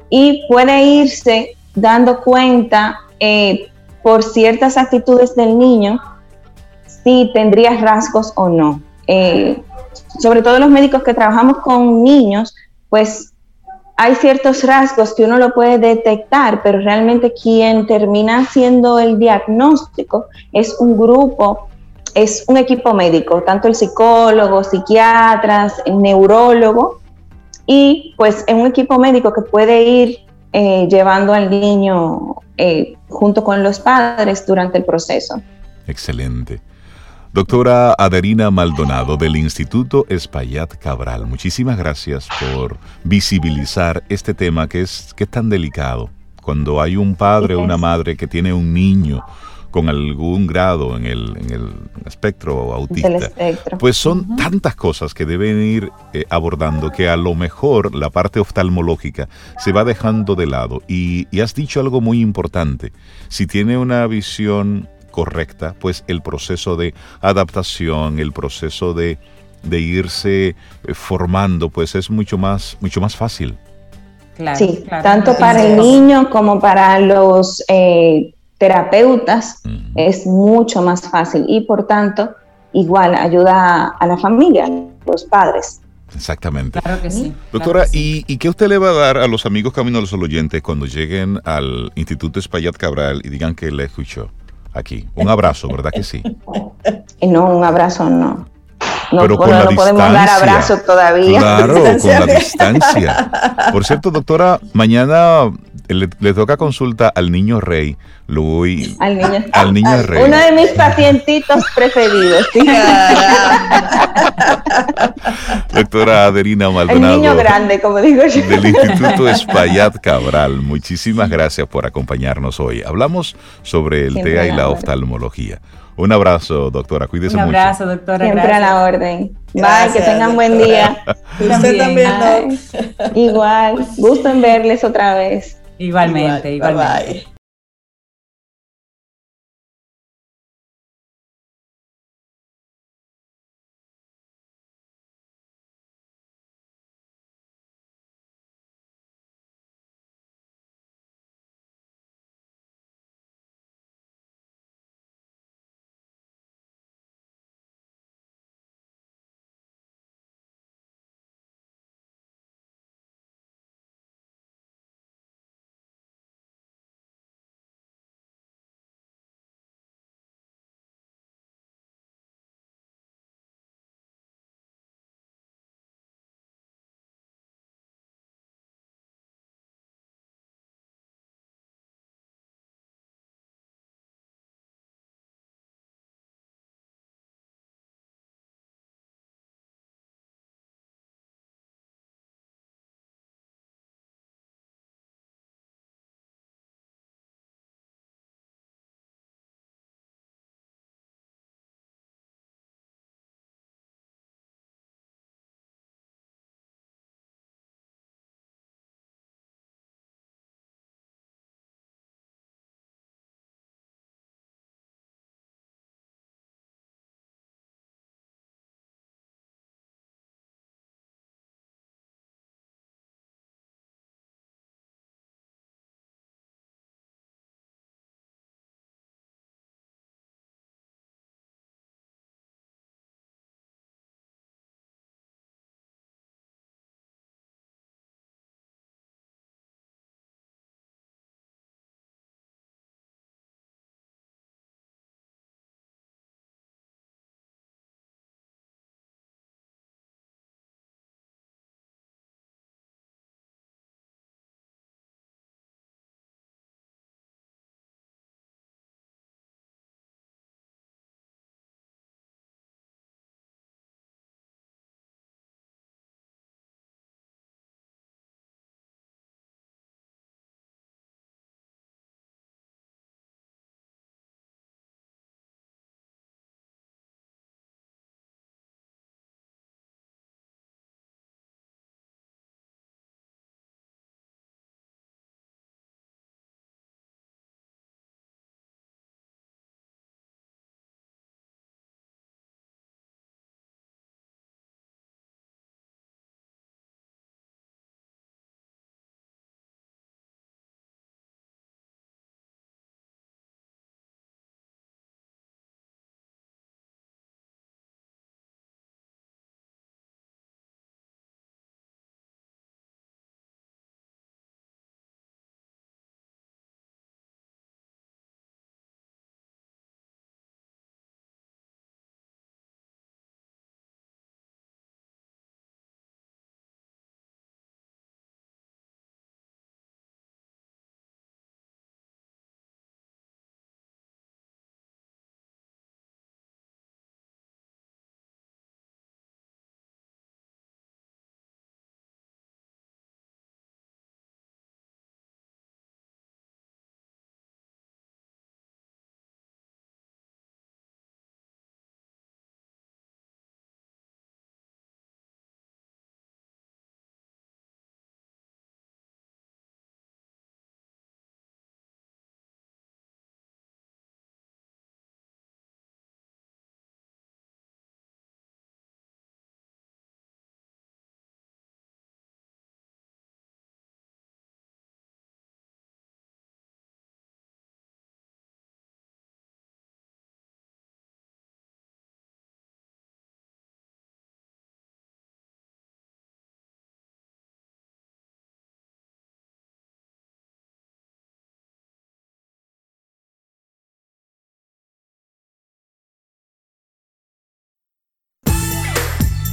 y puede irse dando cuenta eh, por ciertas actitudes del niño si tendría rasgos o no. Eh, sobre todo los médicos que trabajamos con niños, pues hay ciertos rasgos que uno lo puede detectar, pero realmente quien termina haciendo el diagnóstico es un grupo, es un equipo médico, tanto el psicólogo, psiquiatras, el neurólogo, y pues es un equipo médico que puede ir eh, llevando al niño eh, junto con los padres durante el proceso. Excelente. Doctora Aderina Maldonado del Instituto Espaillat Cabral, muchísimas gracias por visibilizar este tema que es, que es tan delicado. Cuando hay un padre o una madre que tiene un niño con algún grado en el, en el espectro autista, pues son tantas cosas que deben ir eh, abordando que a lo mejor la parte oftalmológica se va dejando de lado. Y, y has dicho algo muy importante, si tiene una visión correcta, pues el proceso de adaptación, el proceso de, irse eh, formando, pues es mucho más, mucho más fácil. sí, tanto para el niño como para los eh, terapeutas es mucho más fácil y por tanto igual ayuda a la familia, a los padres. Exactamente. Claro que sí. Doctora, ¿y, ¿y, qué usted le va a dar a los amigos Camino a los Oyentes cuando lleguen al Instituto Espaillat Cabral y digan que le escuchó? Aquí. Un abrazo, ¿verdad que sí? No, un abrazo no. No, Pero con la no podemos dar abrazo todavía. Claro, con la distancia. Por cierto, doctora, mañana le, toca consulta al niño rey, Luis. Al niño, al niño rey. Uno de mis pacientitos preferidos. Doctora Adelina Maldonado. El niño grande, como digo yo. Del Instituto Espaillat Cabral. Muchísimas gracias por acompañarnos hoy. Hablamos sobre el TEA y la oftalmología. Un abrazo, doctora. Cuídese mucho. Un abrazo, doctora. Siempre a la orden. Bye, que tengan buen día. Usted también, Igual. Gusto en verles otra vez. Igualmente, igualmente.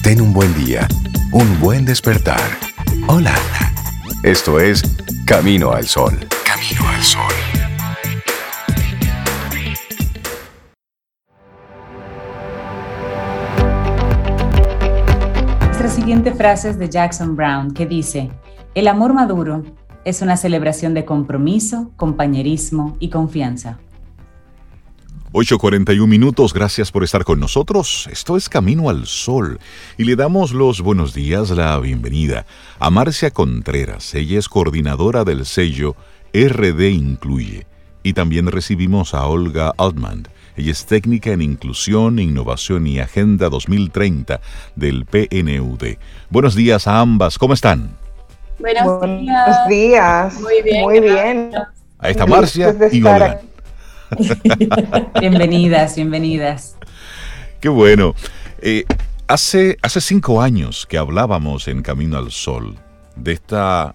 Ten un buen día, un buen despertar. Hola. Esto es Camino al Sol. Camino al Sol. Nuestra siguiente frase es de Jackson Brown que dice, el amor maduro es una celebración de compromiso, compañerismo y confianza. 8.41 minutos, gracias por estar con nosotros. Esto es Camino al Sol y le damos los buenos días, la bienvenida a Marcia Contreras. Ella es coordinadora del sello RD Incluye. Y también recibimos a Olga Altman. Ella es técnica en inclusión, innovación y agenda 2030 del PNUD. Buenos días a ambas, ¿cómo están? Buenos, días. Muy bien. Muy bien. Ahí está Marcia y Olga. bienvenidas, bienvenidas. Qué bueno. Eh, hace, hace cinco años que hablábamos en Camino al Sol de esta,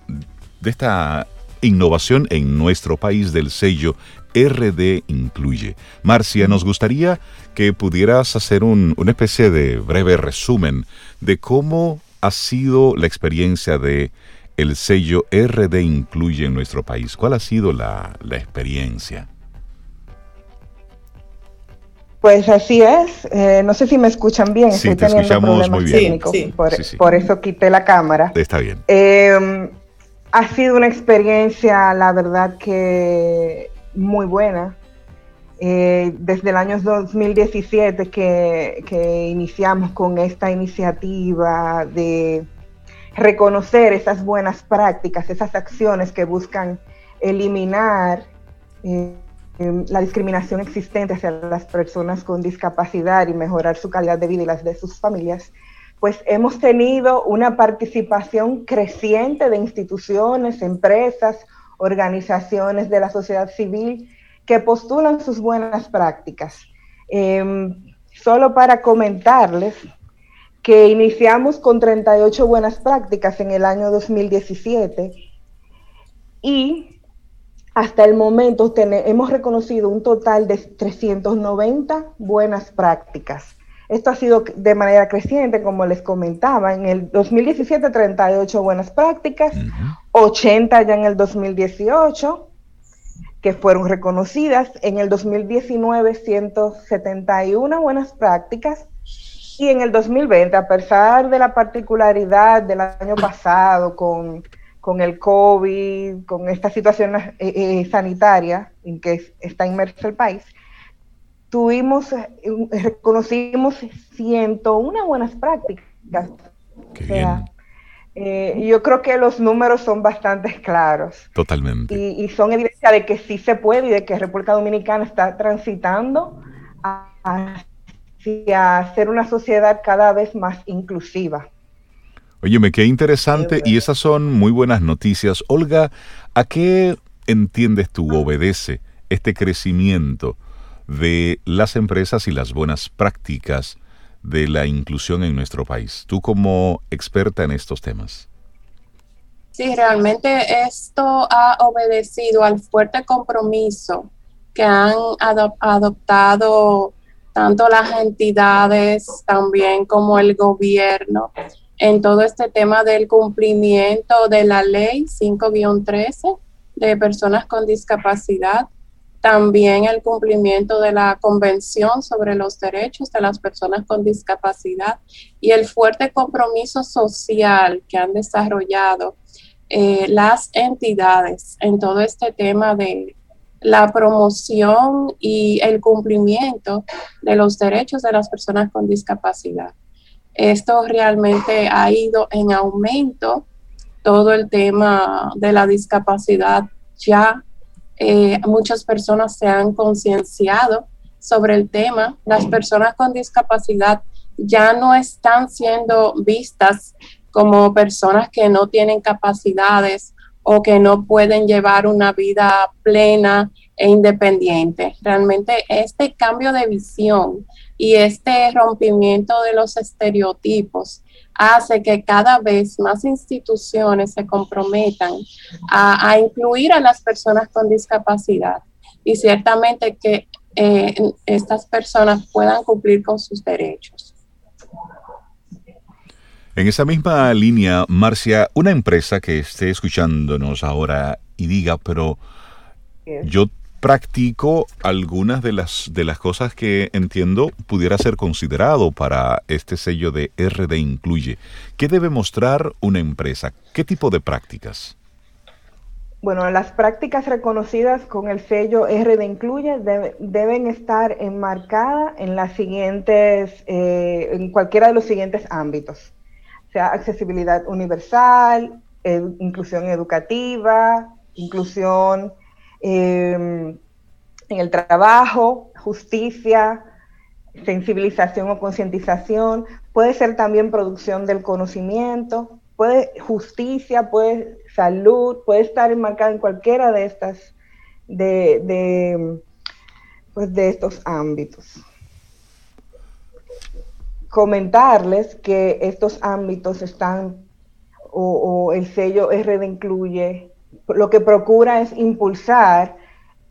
de esta innovación en nuestro país del sello RD Incluye. Marcia, nos gustaría que pudieras hacer un, una especie de breve resumen de cómo ha sido la experiencia de el sello RD Incluye en nuestro país. ¿Cuál ha sido la, la experiencia? Pues así es. Eh, no sé si me escuchan bien. Sí, Estoy te escuchamos muy bien. por, eso quité la cámara. Está bien. Eh, ha sido una experiencia, la verdad que muy buena. Eh, desde el año 2017 que, que iniciamos con esta iniciativa de reconocer esas buenas prácticas, esas acciones que buscan eliminar La discriminación existente hacia las personas con discapacidad y mejorar su calidad de vida y las de sus familias, pues hemos tenido una participación creciente de instituciones, empresas, organizaciones de la sociedad civil que postulan sus buenas prácticas. Em, solo para comentarles que iniciamos con 38 buenas prácticas en el año 2017 y hasta el momento hemos reconocido un total de 390 buenas prácticas. Esto ha sido de manera creciente, como les comentaba. En el 2017, 38 buenas prácticas, 80 ya en el 2018, que fueron reconocidas. En el 2019, 171 buenas prácticas. Y en el 2020, a pesar de la particularidad del año pasado con con el COVID, con esta situación eh, eh, sanitaria en que está inmerso el país, tuvimos, eh, reconocimos 101 buenas prácticas. yo creo que los números son bastante claros. Totalmente. Y, son evidencia de que sí se puede y de que República Dominicana está transitando hacia ser una sociedad cada vez más inclusiva. Óyeme, qué interesante y esas son muy buenas noticias. Olga, ¿a qué entiendes tú, obedece este crecimiento de las empresas y las buenas prácticas de la inclusión en nuestro país? Tú como experta en estos temas. Sí, realmente esto ha obedecido al fuerte compromiso que han adoptado tanto las entidades también como el gobierno en todo este tema del cumplimiento de la ley 5-13 de personas con discapacidad, también el cumplimiento de la Convención sobre los Derechos de las Personas con Discapacidad y el fuerte compromiso social que han desarrollado eh, las entidades en todo este tema de la promoción y el cumplimiento de los derechos de las personas con discapacidad. Esto realmente ha ido en aumento. Todo el tema de la discapacidad ya eh, muchas personas se han concienciado sobre el tema. Las personas con discapacidad ya no están siendo vistas como personas que no tienen capacidades o que no pueden llevar una vida plena e independiente. Realmente este cambio de visión y este rompimiento de los estereotipos hace que cada vez más instituciones se comprometan a, incluir a las personas con discapacidad y ciertamente que eh, estas personas puedan cumplir con sus derechos. En esa misma línea, Marcia, una empresa que esté escuchándonos ahora y diga, pero yo practico algunas de las, de las cosas que entiendo pudiera ser considerado para este sello de RD Incluye. ¿Qué debe mostrar una empresa? ¿Qué tipo de prácticas? Bueno, las prácticas reconocidas con el sello RD Incluye deben estar enmarcadas en las siguientes, eh, en cualquiera de los siguientes ámbitos, sea accesibilidad universal, inclusión educativa, inclusión em, en el trabajo, justicia, sensibilización o concientización, puede ser también producción del conocimiento, puede justicia, puede salud, puede estar enmarcada en cualquiera de estas, de, pues de estos ámbitos. Comentarles que estos ámbitos están, o, el sello RD incluye, lo que procura es impulsar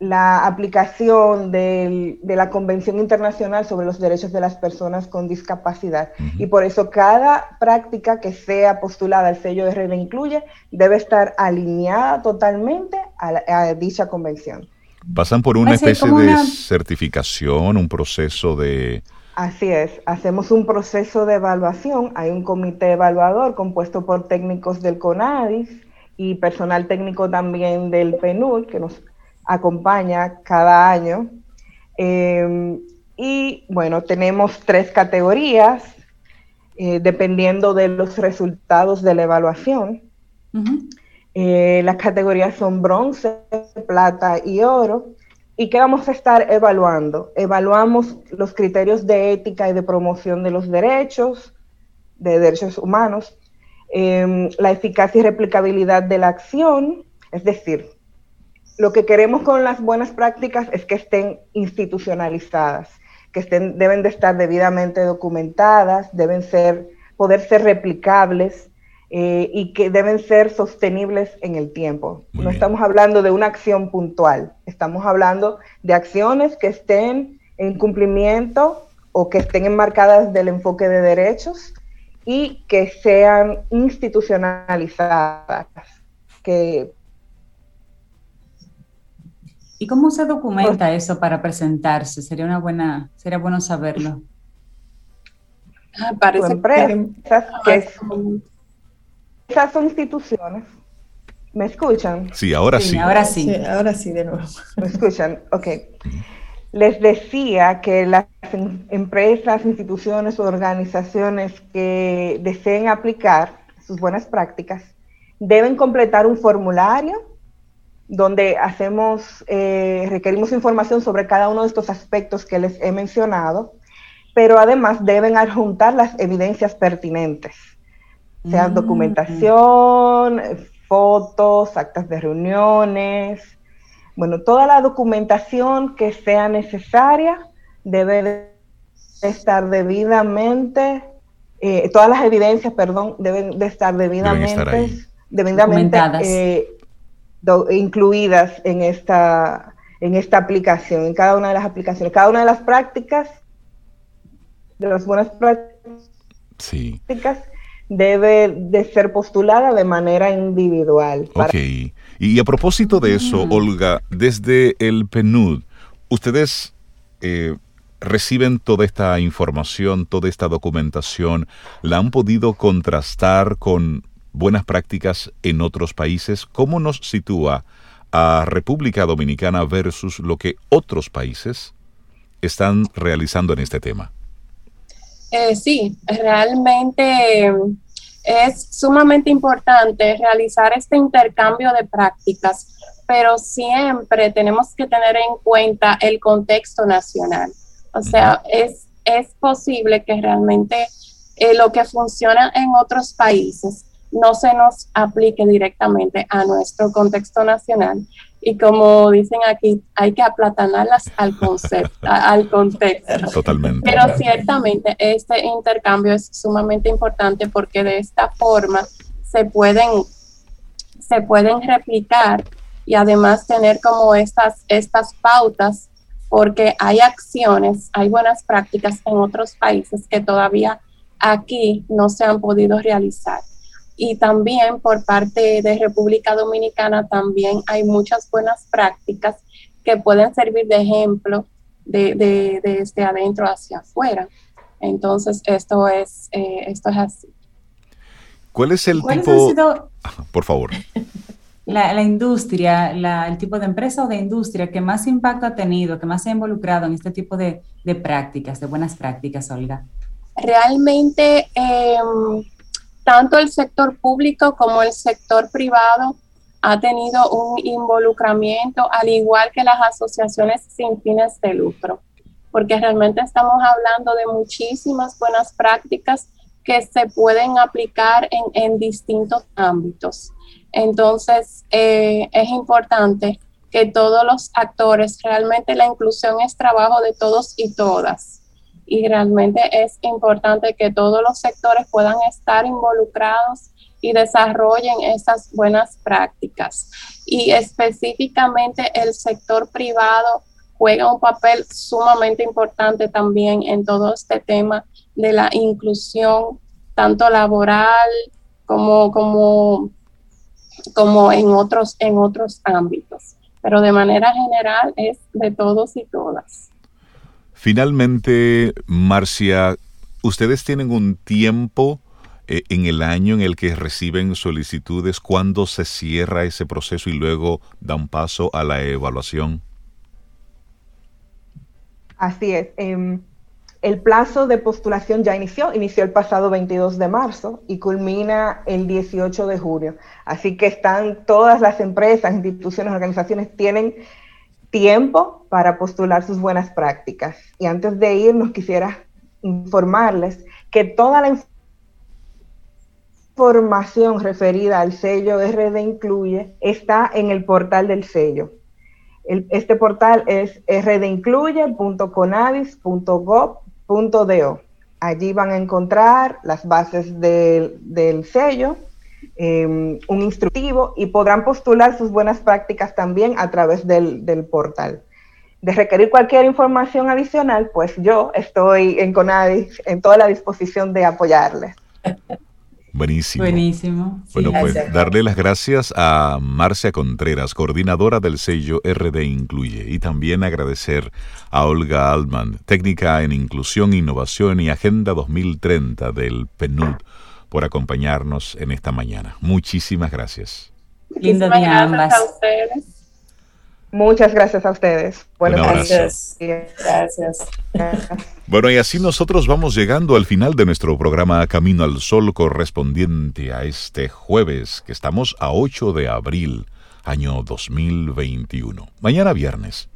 la aplicación de la Convención Internacional sobre los Derechos de las Personas con Discapacidad. Y por eso cada práctica que sea postulada al sello de RD Incluye debe estar alineada totalmente a, dicha convención. ¿Pasan por una especie de certificación, un proceso de... Así es, hacemos un proceso de evaluación, hay un comité evaluador compuesto por técnicos del CONADIS y personal técnico también del PNUD que nos acompaña cada año. Em, y bueno, tenemos tres categorías eh, dependiendo de los resultados de la evaluación. Eh, las categorías son bronce, plata y oro. ¿Y qué vamos a estar evaluando? Evaluamos los criterios de ética y de promoción de los derechos, de derechos humanos, em, la eficacia y replicabilidad de la acción, es decir, lo que queremos con las buenas prácticas es que estén institucionalizadas, que estén, deben de estar debidamente documentadas, deben ser, poder ser replicables eh, y que deben ser sostenibles en el tiempo. no estamos hablando de una acción puntual, estamos hablando de acciones que estén en cumplimiento o que estén enmarcadas del enfoque de derechos y que sean institucionalizadas, que ¿Y cómo se documenta eso para presentarse? Sería una buena, sería bueno saberlo. Ah, parece que esas son instituciones. ¿Me escuchan? Sí, ahora sí. Ahora sí. Ahora sí, de nuevo. ¿Me escuchan? Ok. Les decía que las empresas, instituciones o organizaciones que deseen aplicar sus buenas prácticas deben completar un formulario donde hacemos, eh, requerimos información sobre cada uno de estos aspectos que les he mencionado, pero además deben adjuntar las evidencias pertinentes, sea mm. documentación, fotos, actas de reuniones, bueno, toda la documentación que sea necesaria debe estar debidamente, eh, todas las evidencias, perdón, deben de estar debidamente, debidamente eh, incluidas en esta, en esta aplicación, en cada una de las aplicaciones. Cada una de las prácticas, de las buenas prácticas, debe de ser postulada de manera individual. Ok. Y a propósito de eso, mm. Olga, desde el PNUD, ustedes eh, reciben toda esta información, toda esta documentación, ¿la han podido contrastar con buenas prácticas en otros países, ¿cómo nos sitúa a República Dominicana versus lo que otros países están realizando en este tema? Eh, sí, realmente es sumamente importante realizar este intercambio de prácticas, pero siempre tenemos que tener en cuenta el contexto nacional. O sea, es, es posible que realmente eh, lo que funciona en otros países no se nos aplique directamente a nuestro contexto nacional. Y como dicen aquí, hay que aplatanarlas al concepto, al contexto. Totalmente. Pero ciertamente este intercambio es sumamente importante porque de esta forma se pueden, se pueden replicar y además tener como estas, estas pautas porque hay acciones, hay buenas prácticas en otros países que todavía aquí no se han podido realizar. Y también por parte de República Dominicana también hay muchas buenas prácticas que pueden servir de ejemplo de, de, desde adentro hacia afuera. Entonces, esto es, eh, esto es así. ¿Cuál es el tipo? por favor. La, industria, el tipo de empresa o de industria que más impacto ha tenido, que más se ha involucrado en este tipo de, prácticas, de buenas prácticas, Olga? Realmente, em, tanto el sector público como el sector privado ha tenido un involucramiento, al igual que las asociaciones sin fines de lucro, porque realmente estamos hablando de muchísimas buenas prácticas que se pueden aplicar en, distintos ámbitos. Entonces, eh, es importante que todos los actores, realmente la inclusión es trabajo de todos y todas. Y realmente es importante que todos los sectores puedan estar involucrados y desarrollen esas buenas prácticas. Y específicamente el sector privado juega un papel sumamente importante también en todo este tema de la inclusión, tanto laboral como, como, como en, otros, en otros ámbitos. Pero de manera general es de todos y todas. Finalmente, Marcia, ustedes tienen un tiempo eh, en el año en el que reciben solicitudes, ¿cuándo se cierra ese proceso y luego dan paso a la evaluación? Así es. Em, el plazo de postulación ya inició, inició el pasado 22 de marzo y culmina el 18 de julio. Así que están todas las empresas, instituciones, organizaciones, tienen tiempo para postular sus buenas prácticas. Y antes de irnos, quisiera informarles que toda la información referida al sello RD Incluye está en el portal del sello este portal es rdincluye.conadis.gov.do. Allí van a encontrar las bases del, sello, em, un instructivo y podrán postular sus buenas prácticas también a través del, del portal. De requerir cualquier información adicional, pues yo estoy en Conadis en toda la disposición de apoyarles. Buenísimo. Buenísimo. bueno, pues darle las gracias a Marcia Contreras, coordinadora del sello RD Incluye, y también agradecer a Olga Altman, técnica en inclusión, innovación y Agenda 2030 del PNUD, por acompañarnos en esta mañana. Muchísimas gracias. Lindo día ambas. A ustedes. Muchas gracias a ustedes. Buenas noches. Gracias. Bueno, y así nosotros vamos llegando al final de nuestro programa Camino al Sol correspondiente a este jueves, que estamos a 8 de abril, año 2021. Mañana viernes,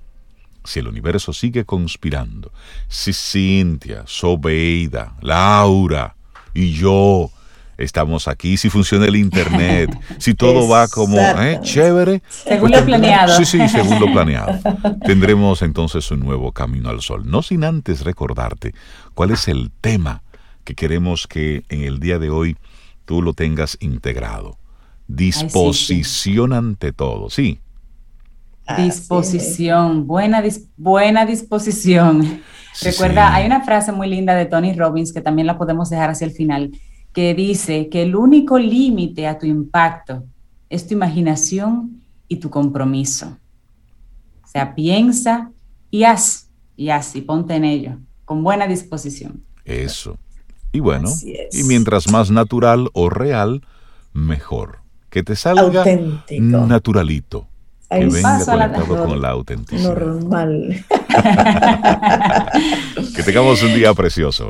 si el universo sigue conspirando, si Cintia, Sobeida, Laura y yo estamos aquí, si funciona el internet, si todo va como ¿eh? chévere. Según lo planeado. Sí, sí, según lo planeado. Tendremos entonces un nuevo camino al sol. No sin antes recordarte cuál es el tema que queremos que en el día de hoy tú lo tengas integrado. Disposición ante todo, sí. Disposición, buena, buena disposición. Recuerda, hay una frase muy linda de Tony Robbins que también la podemos dejar hacia el final, que dice que el único límite a tu impacto es tu imaginación y tu compromiso. O sea, piensa y haz, y haz, y ponte en ello, con buena disposición. Eso. Y bueno, y mientras más natural o real, mejor. Que te salga naturalito. que venga conectado con la autenticidad. Normal. que tengamos un día precioso